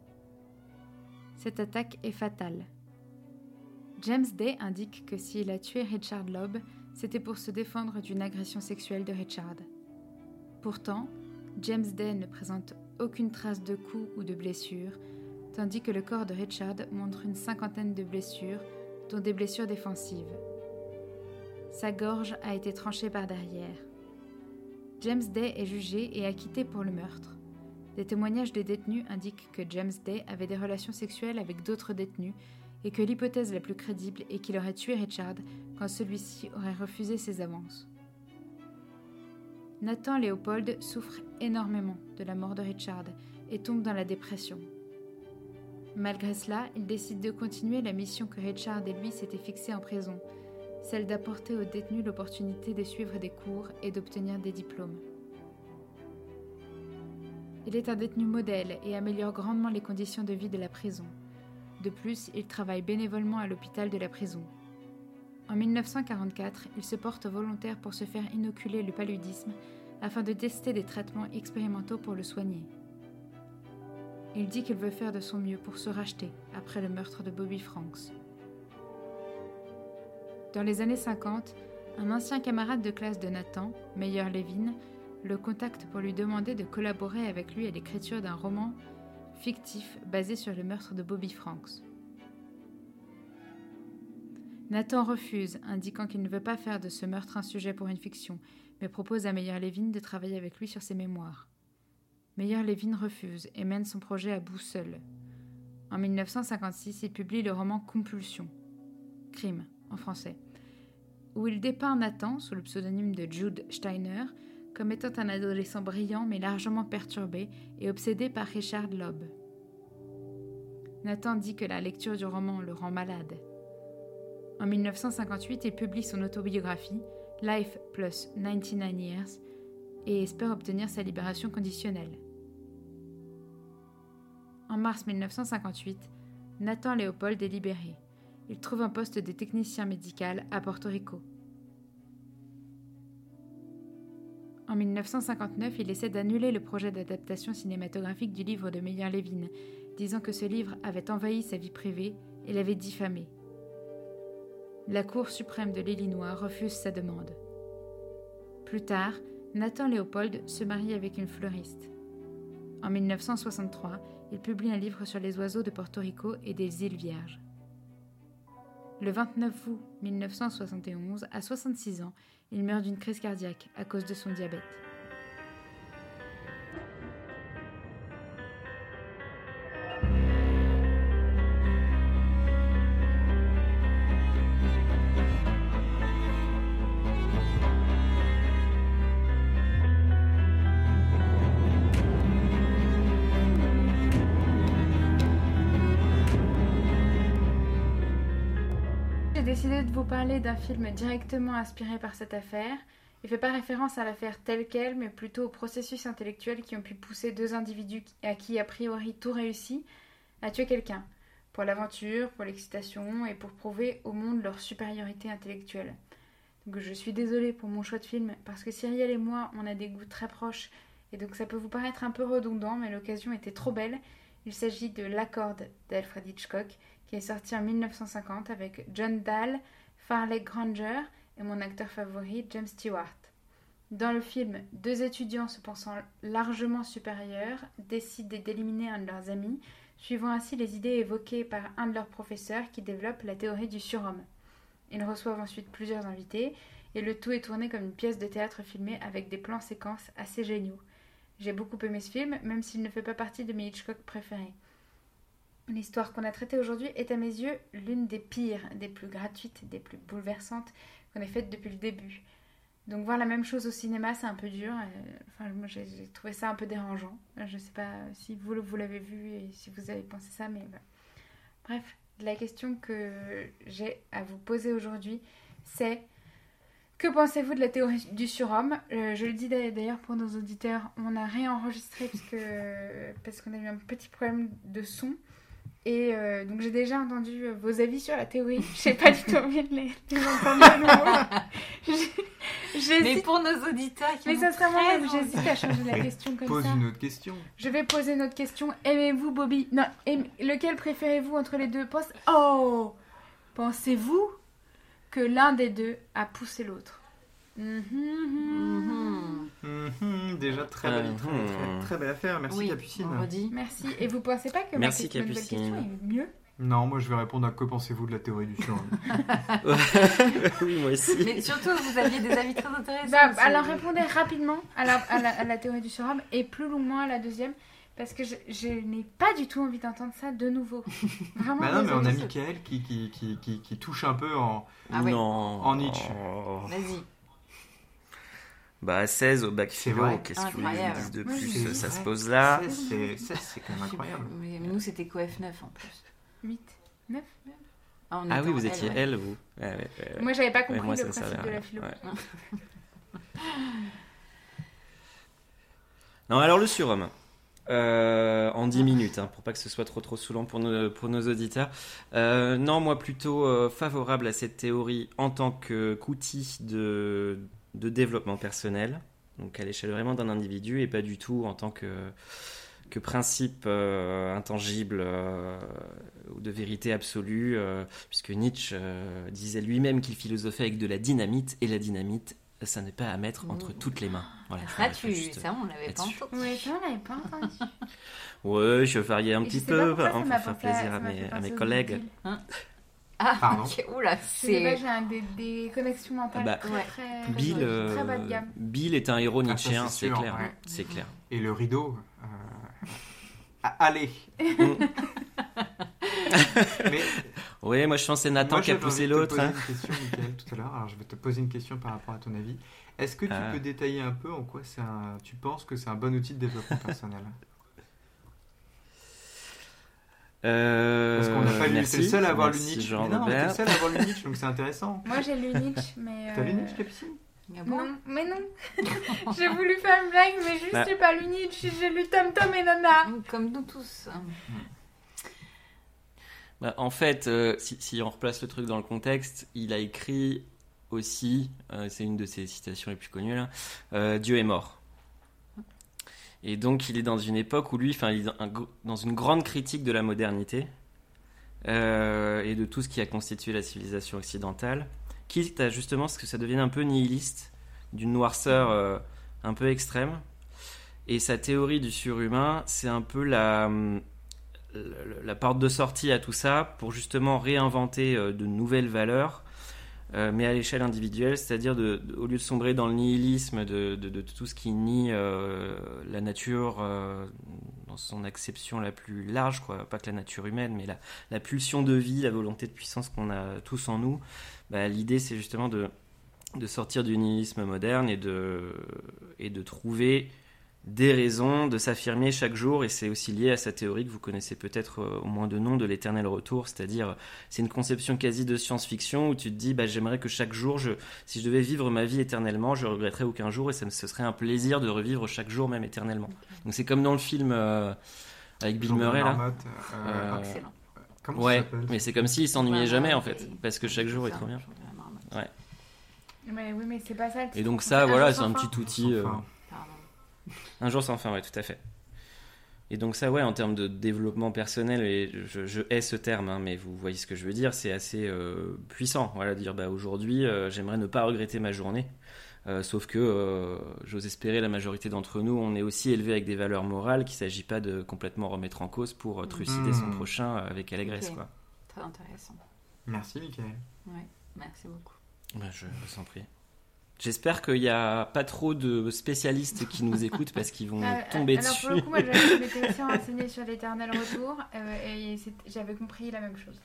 Cette attaque est fatale. James Day indique que s'il a tué Richard Loeb, c'était pour se défendre d'une agression sexuelle de Richard. Pourtant, James Day ne présente aucune trace de coup ou de blessure, tandis que le corps de Richard montre une cinquantaine de blessures, dont des blessures défensives. Sa gorge a été tranchée par derrière. James Day est jugé et acquitté pour le meurtre. Des témoignages des détenus indiquent que James Day avait des relations sexuelles avec d'autres détenus et que l'hypothèse la plus crédible est qu'il aurait tué Richard quand celui-ci aurait refusé ses avances. Nathan Léopold souffre énormément de la mort de Richard et tombe dans la dépression. Malgré cela, il décide de continuer la mission que Richard et lui s'étaient fixée en prison, celle d'apporter aux détenus l'opportunité de suivre des cours et d'obtenir des diplômes. Il est un détenu modèle et améliore grandement les conditions de vie de la prison. De plus, il travaille bénévolement à l'hôpital de la prison. En 1944, il se porte volontaire pour se faire inoculer le paludisme afin de tester des traitements expérimentaux pour le soigner. Il dit qu'il veut faire de son mieux pour se racheter après le meurtre de Bobby Franks. Dans les années 50, un ancien camarade de classe de Nathan, Meyer Levin, le contacte pour lui demander de collaborer avec lui à l'écriture d'un roman fictif basé sur le meurtre de Bobby Franks. Nathan refuse, indiquant qu'il ne veut pas faire de ce meurtre un sujet pour une fiction, mais propose à Meyer Levin de travailler avec lui sur ses mémoires. Meyer Levin refuse et mène son projet à bout seul. En 1956, il publie le roman Compulsion, Crime en français, où il dépeint Nathan, sous le pseudonyme de Jude Steiner, comme étant un adolescent brillant mais largement perturbé et obsédé par Richard Loeb. Nathan dit que la lecture du roman le rend malade. En 1958, il publie son autobiographie, Life plus 99 Years, et espère obtenir sa libération conditionnelle. En mars 1958, Nathan Léopold est libéré. Il trouve un poste de technicien médical à Porto Rico. En 1959, il essaie d'annuler le projet d'adaptation cinématographique du livre de Meyer Levin, disant que ce livre avait envahi sa vie privée et l'avait diffamé. La Cour suprême de l'Illinois refuse sa demande. Plus tard, Nathan Léopold se marie avec une fleuriste. En 1963, il publie un livre sur les oiseaux de Porto Rico et des îles Vierges. Le 29 août 1971, à 66 ans, il meurt d'une crise cardiaque à cause de son diabète. Vous parler d'un film directement inspiré par cette affaire. Il fait pas référence à l'affaire telle qu'elle, mais plutôt aux processus intellectuels qui ont pu pousser deux individus à qui, a priori, tout réussit, à tuer quelqu'un. Pour l'aventure, pour l'excitation et pour prouver au monde leur supériorité intellectuelle. Donc je suis désolée pour mon choix de film, parce que Cyrielle et moi, on a des goûts très proches, et donc ça peut vous paraître un peu redondant, mais l'occasion était trop belle. Il s'agit de L'accord d'Alfred Hitchcock, qui est sorti en 1950 avec John Dahl, Farley Granger et mon acteur favori James Stewart. Dans le film, deux étudiants se pensant largement supérieurs décident d'éliminer un de leurs amis, suivant ainsi les idées évoquées par un de leurs professeurs qui développe la théorie du surhomme. Ils reçoivent ensuite plusieurs invités et le tout est tourné comme une pièce de théâtre filmée avec des plans séquences assez géniaux. J'ai beaucoup aimé ce film, même s'il ne fait pas partie de mes Hitchcock préférés. L'histoire qu'on a traitée aujourd'hui est à mes yeux l'une des pires, des plus gratuites, des plus bouleversantes qu'on ait faites depuis le début. Donc voir la même chose au cinéma, c'est un peu dur. Euh, enfin, moi, j'ai trouvé ça un peu dérangeant. Je ne sais pas si vous, l'avez vu et si vous avez pensé ça, mais bref, la question que j'ai à vous poser aujourd'hui, c'est que pensez-vous de la théorie du surhomme? Euh, Je le dis d'ailleurs pour nos auditeurs, on a réenregistré parce parce qu'on a eu un petit problème de son. Et euh, donc j'ai déjà entendu euh, vos avis sur la théorie. Je sais pas du tout envie de les, les entendre nouveau. Mais pour nos auditeurs qui Mais ça serait moi j'hésite à changer la question comme Pose ça. une autre question. Je vais poser une autre question. Aimez-vous Bobby? Non, lequel préférez-vous entre les deux? Pense- Oh Pensez-vous que l'un des deux a poussé l'autre? Mhm. Mhm, déjà très belle, très, très, très belle affaire. Merci oui, Capucine. on redit. Merci. Et vous pensez pas que Merci, ma Capucine. question est mieux Non, moi je vais répondre à que pensez-vous de la théorie du surhomme oui, moi aussi. Mais surtout, vous aviez des avis très intéressants. Bah, alors répondez rapidement à la, à, la, à la théorie du surhomme et plus longuement à la deuxième Parce que je, je n'ai pas du tout envie d'entendre ça de nouveau. Vraiment. Bah non, mais on a. Michael qui, qui, qui, qui, qui touche un peu en. Ah ouais. Non. En Nietzsche. Vas-y. Bah 16 au bac philo, qu'est-ce que vous dise de plus Oui, Ça se pose là. Ça, c'est ça, c'est quand même incroyable. Mais, nous, c'était quoi F9 en plus 8, 9. Ah, on Ah était oui, vous étiez ouais. elle, vous. Ouais, ouais, ouais. Moi, j'avais pas Ouais, compris moi, le ça me principe de à la rien. philo. Ouais. Non, alors le surhomme. Euh, en 10 minutes, hein, pour pas que ce soit trop trop saoulant pour nos, pour nos auditeurs. Euh, non, moi plutôt euh, favorable à cette théorie en tant que- qu'outil de, de développement personnel, donc à l'échelle vraiment d'un individu et pas du tout en tant que, que principe euh, intangible euh, ou de vérité absolue, euh, puisque Nietzsche euh, disait lui-même qu'il philosophait avec de la dynamite, et la dynamite, ça n'est pas à mettre entre toutes les mains. Voilà, Ça, voulais tu... juste- ça, on l'avait pas entendu. Ouais, ça, on l'avait pas entendu. Ouais, je variais un Et petit peu ça pour faire à- plaisir à mes, à collègues. Ah, Pardon. ok. Oula, c'est. j'ai un des, des connexions mentales Bah, très, ouais. très, Bill, très, euh, très bas de gamme. Bill est un héros Ah, nietzschéen, c'est clair. ouais. C'est clair. Et le rideau. euh, ah, Allez Mais Oui, moi je pense que c'est Nathan moi, qui a poussé l'autre. poser hein. une question, Mickaël, tout à l'heure. Alors, je vais te poser une question par rapport à ton avis. Est-ce que tu Ah. peux détailler un peu en quoi c'est un... tu penses que c'est un bon outil de développement personnel? Euh, Parce qu'on n'a pas lu. C'est le seul à avoir lu Nietzsche. Mais non, t'es le seul à avoir lu Nietzsche, donc c'est intéressant. Moi, j'ai lu Nietzsche, mais. T'as lu euh, Nietzsche, Capucine? Ah bon Non, mais non. j'ai voulu faire une blague, mais juste Bah. j'ai pas lu Nietzsche, j'ai lu Tom Tom et Nana. Comme nous tous. Bah, en fait, euh, si, si on replace le truc dans le contexte, il a écrit aussi, euh, c'est une de ses citations les plus connues là, euh, Dieu est mort. Et donc il est dans une époque où lui, il est un dans une grande critique de la modernité euh, et de tout ce qui a constitué la civilisation occidentale, quitte à justement ce que ça devienne un peu nihiliste, d'une noirceur euh, un peu extrême. Et sa théorie du surhumain, c'est un peu la, la porte de sortie à tout ça pour justement réinventer euh, de nouvelles valeurs, euh, mais à l'échelle individuelle, c'est-à-dire au lieu de sombrer dans le nihilisme de, tout ce qui nie euh, la nature euh, dans son acception la plus large, quoi. pas que la nature humaine, mais la, pulsion de vie, la volonté de puissance qu'on a tous en nous, bah, l'idée c'est justement de, sortir du nihilisme moderne et de, et de trouver des raisons de s'affirmer chaque jour, et c'est aussi lié à sa théorie que vous connaissez peut-être euh, au moins de nom de l'éternel retour, c'est-à-dire c'est une conception quasi de science-fiction où tu te dis bah, j'aimerais que chaque jour, je, si je devais vivre ma vie éternellement, je regretterais aucun jour et ça ce serait un plaisir de revivre chaque jour même éternellement. Donc c'est comme dans le film euh, avec Bill Murray là. Marmotte, euh, Euh, Excellent. Comment Ouais, mais c'est comme s'il s'ennuyait Ouais, jamais en ouais, fait, parce que chaque jour est trop bien. marmotte. Mais oui, mais c'est pas ça. Et donc ça, voilà, c'est un petit outil. euh, Enfin. Un jour sans fin, ouais, tout à fait. Et donc ça, ouais, en termes de développement personnel, et je, je hais ce terme, hein, mais vous voyez ce que je veux dire, c'est assez euh, puissant. Voilà, dire, bah, aujourd'hui, euh, j'aimerais ne pas regretter ma journée. Euh, sauf que, euh, j'ose espérer, la majorité d'entre nous, on est aussi élevé avec des valeurs morales qu'il ne s'agit pas de complètement remettre en cause pour euh, trucider son Mmh. prochain avec allégresse. Quoi. Très intéressant. Merci, Michael. Ouais, merci beaucoup. Bah, je vous en prie. J'espère qu'il n'y a pas trop de spécialistes qui nous écoutent parce qu'ils vont Euh, tomber alors dessus. pour le coup, moi je m'étais aussi renseignée sur l'éternel retour euh, et j'avais compris la même chose.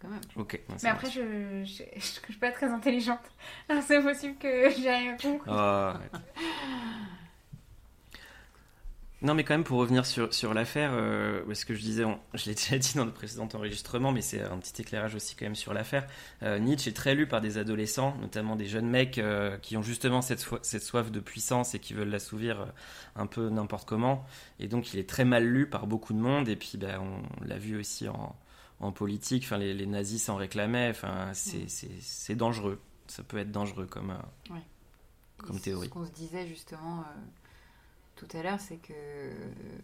Quand même. Ok. ouais, Mais après, marche. je, je, je, suis pas très intelligente. Alors c'est possible que j'ai rien compris. Oh, arrête. Non, mais quand même, pour revenir sur, sur l'affaire, euh, ce que je disais, on- je l'ai déjà dit dans le précédent enregistrement, mais c'est un petit éclairage aussi quand même sur l'affaire. Euh, Nietzsche est très lu par des adolescents, notamment des jeunes mecs euh, qui ont justement cette, cette soif de puissance et qui veulent l'assouvir euh, un peu n'importe comment. Et donc, il est très mal lu par beaucoup de monde. Et puis, ben, on l'a vu aussi en, en politique. Enfin, les, les nazis s'en réclamaient. Enfin, c'est c'est- dangereux. Ça peut être dangereux comme. euh, Comme théorie. Ce qu'on se disait justement tout à l'heure, c'est que,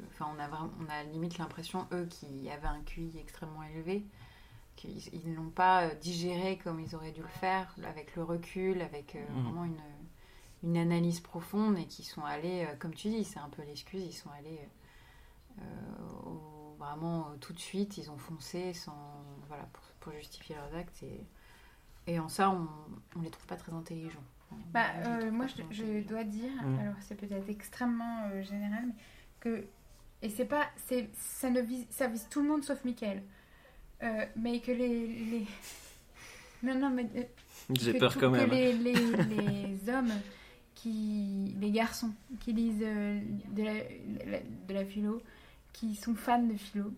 enfin, on a vraiment, on a limite l'impression eux qui avaient un QI extrêmement élevé, qu'ils ils n'ont pas euh, digéré comme ils auraient dû le faire, avec le recul, avec euh, Mhm. vraiment une, une analyse profonde, et qui sont allés, euh, comme tu dis, c'est un peu l'excuse, ils sont allés euh, au- vraiment tout de suite, ils ont foncé sans, voilà, pour, pour justifier leurs actes, et, et en ça, on, on les trouve pas très intelligents. Bah, euh, moi, je, je dois dire, Mm. alors c'est peut-être extrêmement euh, général, mais que et c'est pas c'est ça ne vise ça vise tout le monde sauf Michael Euh, mais que les, les... non non mais euh, J'ai que peur tout- quand que même. les, les, les hommes qui les garçons qui lisent euh, de la- de la philo qui sont fans de philo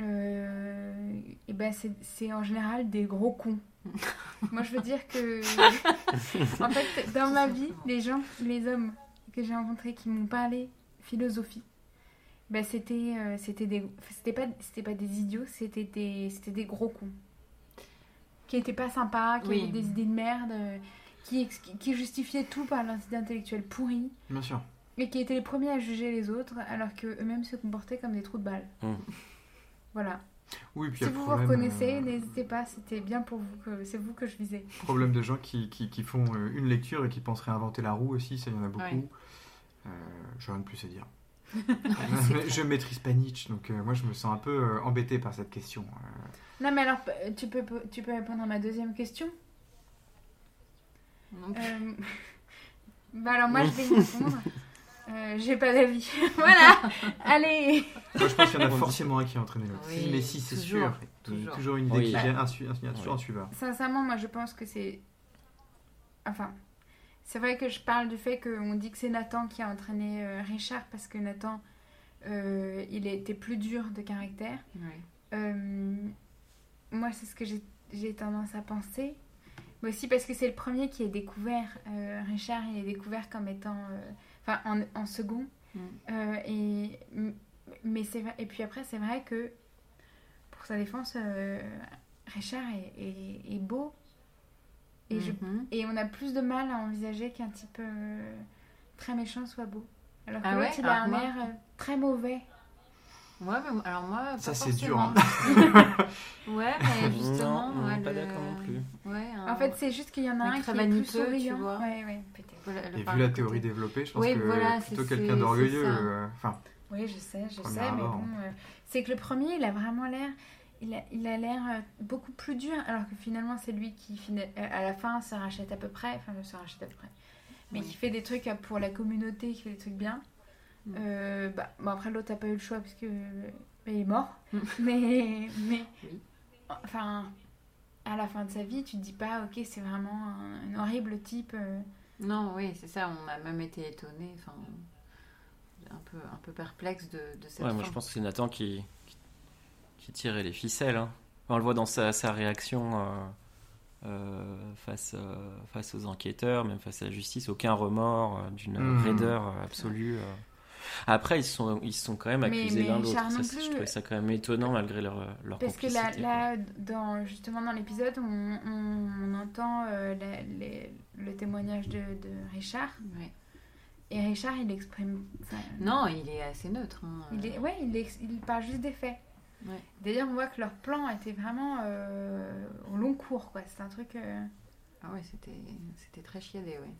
euh, et ben c'est en général des gros cons moi je veux dire que en fait dans ma vie les gens les hommes que j'ai rencontrés qui m'ont parlé philosophie ben c'était euh, c'était des c'était pas c'était pas des idiots c'était des c'était des gros cons qui étaient pas sympas qui Oui. avaient des idées de merde euh, qui, justifiaient tout par leurs idées intellectuelles pourries Bien sûr. et qui étaient les premiers à juger les autres alors que eux-mêmes se comportaient comme des trous de balles Mm. Voilà Oui, puis si vous vous reconnaissez euh, n'hésitez pas c'était bien pour vous que c'est vous que je visais problème de gens qui, qui, qui font euh, une lecture et qui pensent réinventer la roue aussi, ça y en a beaucoup. Ouais. Euh, J'ai rien de plus à dire. Je maîtrise pas Nietzsche, donc euh, moi je me sens un peu euh, embêté par cette question. Euh, non mais alors tu peux tu peux répondre à ma deuxième question? Non. Euh, bah alors moi je vais y répondre Euh, j'ai pas d'avis voilà allez moi je pense qu'il y en a forcément un qui a entraîné l'autre. Oui, Si, mais si, c'est sûr. Toujours. toujours une idée Oui. qui vient, un, su- un- un- toujours un suiveur. Sincèrement, moi je pense que c'est. Enfin, c'est vrai que je parle du fait qu'on dit que c'est Nathan qui a entraîné euh, Richard parce que Nathan, euh, il était plus dur de caractère. Ouais. Euh, moi, c'est ce que j'ai- j'ai tendance à penser. Mais aussi parce que c'est le premier qui est découvert. Euh, Richard, il est découvert comme étant. Enfin, en, en second. Mm. Euh, et, mais c'est vrai- et puis après, c'est vrai que pour sa défense, euh, Richard est, est- est beau. Et, je, Mhm. et on a plus de mal à envisager qu'un type euh, très méchant soit beau. Alors que Ah ouais il a un moi- air très mauvais. Ouais, mais alors moi. pas Ça, c'est dur, forcément. ouais, mais justement. Non, ouais, pas le- d'accord non plus. Ouais, un- En fait, c'est juste qu'il y en a un qui est plus vaniteux, tu souriant. vois. Ouais, ouais, peut-être. Voilà, Et vu la théorie côté- développée, je pense Oui, que voilà, plutôt quelqu'un d'orgueilleux. euh, Enfin, Oui, je sais, je sais, mais bon, euh, c'est que le premier, il a vraiment l'air, il a, il a l'air euh, beaucoup plus dur, alors que finalement, c'est lui qui, à la fin, se rachète à peu près, enfin, se rachète à peu près, mais Oui. qui fait des trucs pour la communauté, qui fait des trucs bien. Mm. Euh, bah, bon, après, l'autre n'a pas eu le choix parce que bah, il est mort, Mm. mais, mais, Oui. enfin, à la fin de sa vie, tu te dis pas, ok, c'est vraiment un, un horrible type. Non, oui, c'est ça. On a même été étonnés, enfin, un peu, un peu perplexe de, de cette Ouais, moi je pense que c'est Nathan qui, qui, qui tirait les ficelles. hein. On le voit dans sa, sa réaction euh, euh, face, euh, face aux enquêteurs, même face à la justice. Aucun remords, d'une Mhm. raideur absolue. euh. Après, ils se sont, ils sont quand même accusés mais l'un l'autre. C'est- Je plus. trouvais ça quand même étonnant malgré leur, leur Parce que là, là dans, justement dans l'épisode, on, on- on entend euh, la- les- le témoignage de, de Richard. Ouais. Et Richard, il exprime. enfin, Non, il est assez neutre. hein. Il, est, ouais, il, ex- il parle juste des faits. Ouais. D'ailleurs, on voit que leur plan était vraiment euh, au long cours. quoi. C'est un truc. euh, Ah ouais, c'était, c'était très chiadé, ouais.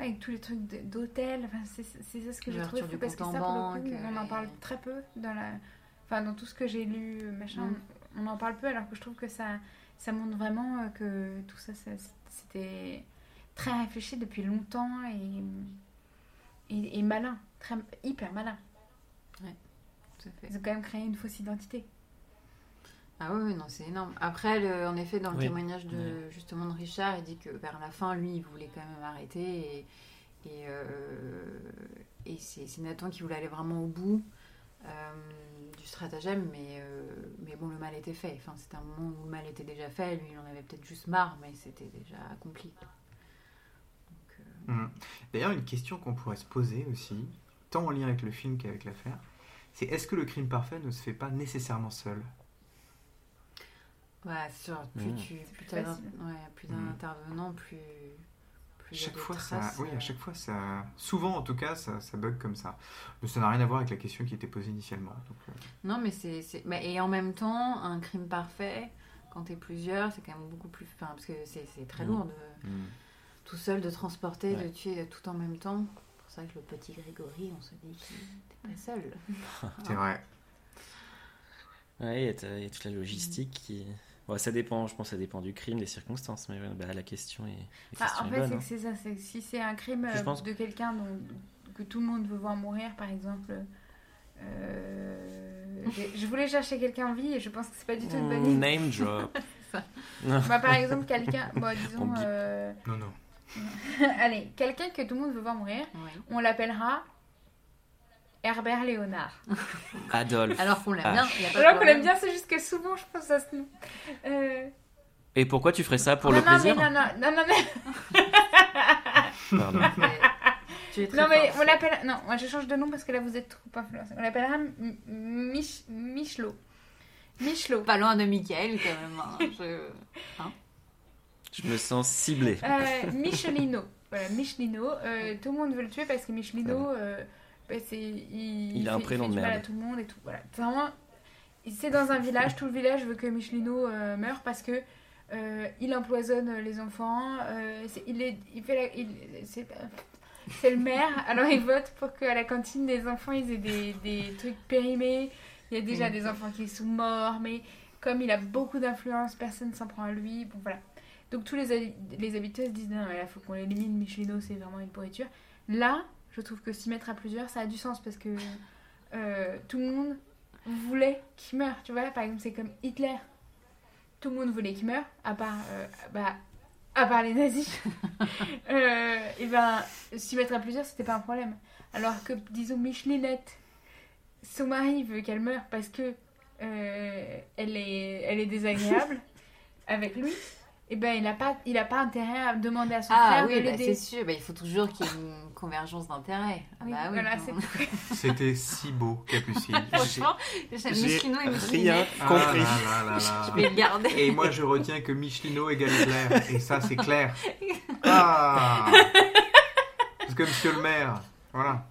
Ouais, avec tous les trucs d'hôtel. Enfin, c'est ça ce que j'ai trouvé fou parce que ça, pour le coup, on en euh, parle très peu dans la. Enfin, dans tout ce que j'ai lu, machin, Mm. on en parle peu alors que je trouve que ça, ça montre vraiment euh, que tout ça, ça- c'était très réfléchi depuis longtemps et, et, et malin, très, hyper malin. Tout à fait. Ils ont quand même créé une fausse identité. Ah oui, non, c'est énorme. Après, le- en effet, dans le Oui. témoignage de justement de Richard, il dit que vers la fin, lui, il voulait quand même arrêter et, et, euh, et c'est, Nathan qui voulait aller vraiment au bout euh, du stratagème, mais, euh, mais bon, le mal était fait. Enfin, c'était un moment où le mal était déjà fait. Lui, il en avait peut-être juste marre, mais c'était déjà accompli. Mhm. D'ailleurs, une question qu'on pourrait se poser aussi, tant en lien avec le film qu'avec l'affaire, c'est est-ce que le crime parfait ne se fait pas nécessairement seul? Ouais, c'est sûr. Plus Mhm. tu, plus plus ouais, plus d'un Mhm. intervenant, plus. plus chaque fois, ça, oui, euh, à chaque fois, ça, souvent en tout cas, ça, ça bug comme ça. Mais ça n'a rien à voir avec la question qui était posée initialement. donc, euh, Non, mais c'est. c'est- bah, et en même temps, un crime parfait, quand t'es plusieurs, c'est quand même beaucoup plus. Enfin, parce que c'est c'est très Mm. lourd de, Mm. tout seul de transporter, de tuer tout en même temps. C'est pour ça que le petit Grégory, on se dit qu'il n'était pas seul. c'est vrai. Ouais, il y a ta- il y a toute la logistique qui. Bon, ça dépend, je pense que ça dépend du crime, des circonstances, mais ouais, bah, la question est, la Ah, en est fait, c'est que c'est ça. c'est si c'est un crime euh, pense- de quelqu'un dont- que tout le monde veut voir mourir, par exemple, Euh, je voulais chercher quelqu'un en vie et je pense que c'est pas du tout une bonne Mm, idée. Name drop. Bah, par exemple, quelqu'un, bon, On disons, euh, Non, non. allez, quelqu'un que tout le monde veut voir mourir, Ouais. on l'appellera Herbert Léonard. Adolphe. Alors qu'on l'aime Ah. bien, il y a pas de Alors qu'on l'aime bien, c'est juste que souvent je pense à ce nom. Euh, Et pourquoi tu ferais ça pour non, le non, plaisir mais non, non, non, non, mais, Pardon. Mais Tu es très non, mais fort. on l'appelle. Non, moi je change de nom parce que là vous êtes trop influencé. On l'appellera Mich... Michelot. Michelot. Pas loin de Michael quand même. hein. Je- Je me sens ciblé. Euh, Michelino. Voilà, Michelino. Euh, tout le monde veut le tuer parce que Michelino, euh, c'est, il, Il a un prénom fait de merde. à tout le monde et tout. Voilà. C'est vraiment. C'est dans un village, tout le village veut que Michelino euh, meure parce que euh, il empoisonne les enfants. euh, c'est, il est, il fait la, il- c'est, c'est le maire, alors il vote pour qu'à la cantine des enfants ils aient des, des trucs périmés. Il y a déjà Mhm. des enfants qui sont morts, mais comme il a beaucoup d'influence, personne s'en prend à lui. Bon voilà. Donc tous les, les habitants se disent non, là faut qu'on l'élimine, Michelino c'est vraiment une pourriture. Là, je trouve que s'y mettre à plusieurs, ça a du sens parce que euh, tout le monde voulait qu'il meure. Tu vois, par exemple, c'est comme Hitler. Tout le monde voulait qu'il meure, à part, euh, bah, à part les nazis. Euh, et ben, s'y mettre à plusieurs, c'était pas un problème. Alors que, disons, Michelinette, son mari veut qu'elle meure parce que elle, est, elle est désagréable avec lui. Et ben, il a pas, il a pas intérêt à demander à son Ah frère oui, de l'aider. c'est sûr. Bah, il faut toujours qu'il y ait une convergence d'intérêts. Ah Oui, bah oui, voilà, C'était si beau, Capucine. Franchement, Michelino et rien compris. Ah là là là là. Je vais le garder. Et moi, je retiens que Michelino égale Claire. Et ça, c'est clair. Ah C'est comme Monsieur le maire. Voilà.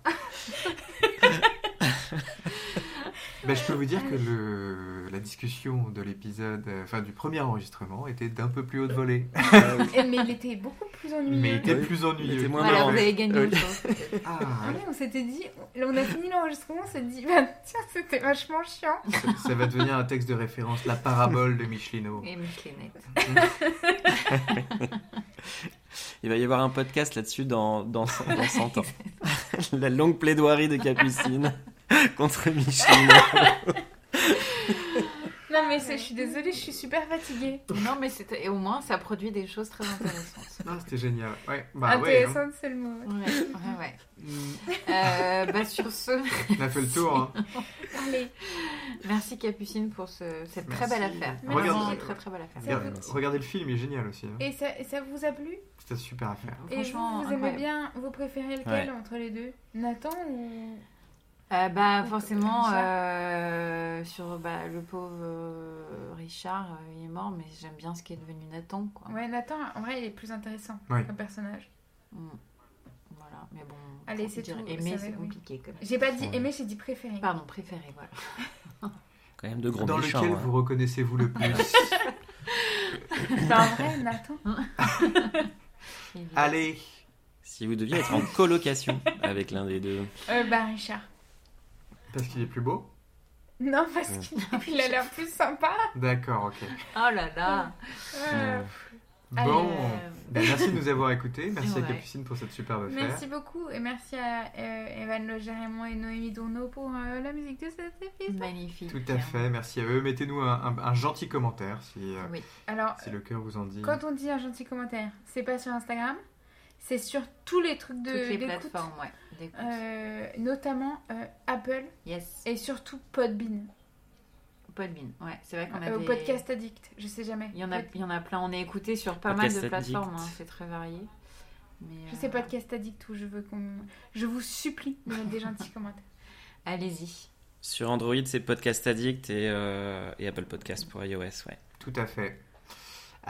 Ben, je peux vous dire que le, la discussion de l'épisode, euh, enfin du premier enregistrement, était d'un peu plus haute volée. Et- Mais il était beaucoup plus ennuyeux. Mais il était plus Il ennuyeux. était moins Voilà, vous avez gagné autre chose. Ah, Ah oui, on s'était dit, on a fini l'enregistrement, on s'est dit, bah, tiens, c'était vachement chiant. ça, ça va devenir un texte de référence, la parabole de Michelino. Et Michelinette. Il va y avoir un podcast là-dessus dans, dans, dans 100 ans. La longue plaidoirie de Capucine contre Michelino. Non, mais c'est- je suis désolée, je suis super fatiguée. Non, mais c'était... et au moins, ça produit des choses très intéressantes. Ah, c'était génial. Ouais, bah ouais. hein. Intéressante, c'est le mot. Ouais, ouais, ouais. Mm, Euh, bah, sur ce, On a fait le tour. hein. Allez, merci Capucine pour ce- cette très belle affaire. Merci. Vraiment, très très belle affaire. Ça Regarde- vous- Merci. Regardez le film, il est génial aussi. hein. et ça, et ça vous a plu? C'était une super affaire. Et vous, Franchement, vous aimez incroyable. bien, vous préférez lequel entre les deux? Nathan ou... Euh, bah forcément euh, sur bah, le pauvre euh, Richard euh, il est mort mais j'aime bien ce qui est devenu Nathan quoi. Ouais, Nathan, en vrai, il est plus intéressant Ouais. comme personnage. Mm. Voilà mais bon. Allez, c'est dire tout, Aimer c'est oui. compliqué même. J'ai pas dit Ouais. aimé, j'ai dit préféré. Pardon préféré voilà. Quand même de gros Dans méchants. lequel hein. vous reconnaissez-vous le plus Bah, en vrai, Nathan. Allez Si vous deviez être en colocation avec l'un des deux. Euh, bah, Richard. Parce qu'il est plus beau Non, parce Ouais. qu'il il a l'air plus sympa. D'accord, ok. Oh là là. Euh, Bon, Euh, Ben, merci de nous avoir écoutés. Merci à Ouais. Capucine pour cette superbe affaire. Merci beaucoup et merci à euh, Evan et Noémie Dourneau pour euh, la musique de cet épisode. magnifique. Tout à fait, merci à eux. Mettez-nous un, un- un gentil commentaire si, euh, Oui. Alors, si le cœur vous en dit. quand on dit un gentil commentaire, c'est pas sur Instagram, c'est sur tous les trucs de Toutes les d'écoute, plateformes ouais. Euh, notamment euh, Apple Yes. et surtout Podbean, Podbean. Ouais c'est vrai qu'on a euh, des... Podcast Addict, je sais jamais. Il y en a Pod- il y en a plein. On est écouté sur pas Podcast mal de plateformes. hein, C'est très varié. Mais, Je euh, sais Podcast Addict où je veux qu'on, je vous supplie de mettre des gentils commentaires. Allez-y. Sur Android, c'est Podcast Addict et, euh, et Apple Podcast pour iOS, ouais. Tout à fait.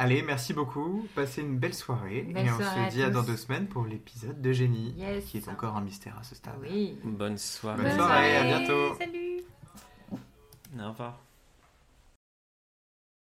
Allez, merci beaucoup. Passez une belle soirée. Belle et on soirée à se dit à dans deux semaines pour l'épisode de Génie, Yes. qui est encore un mystère à ce stade. Oui. Bonne soirée. Bonne soirée, à bientôt. Salut. Au revoir.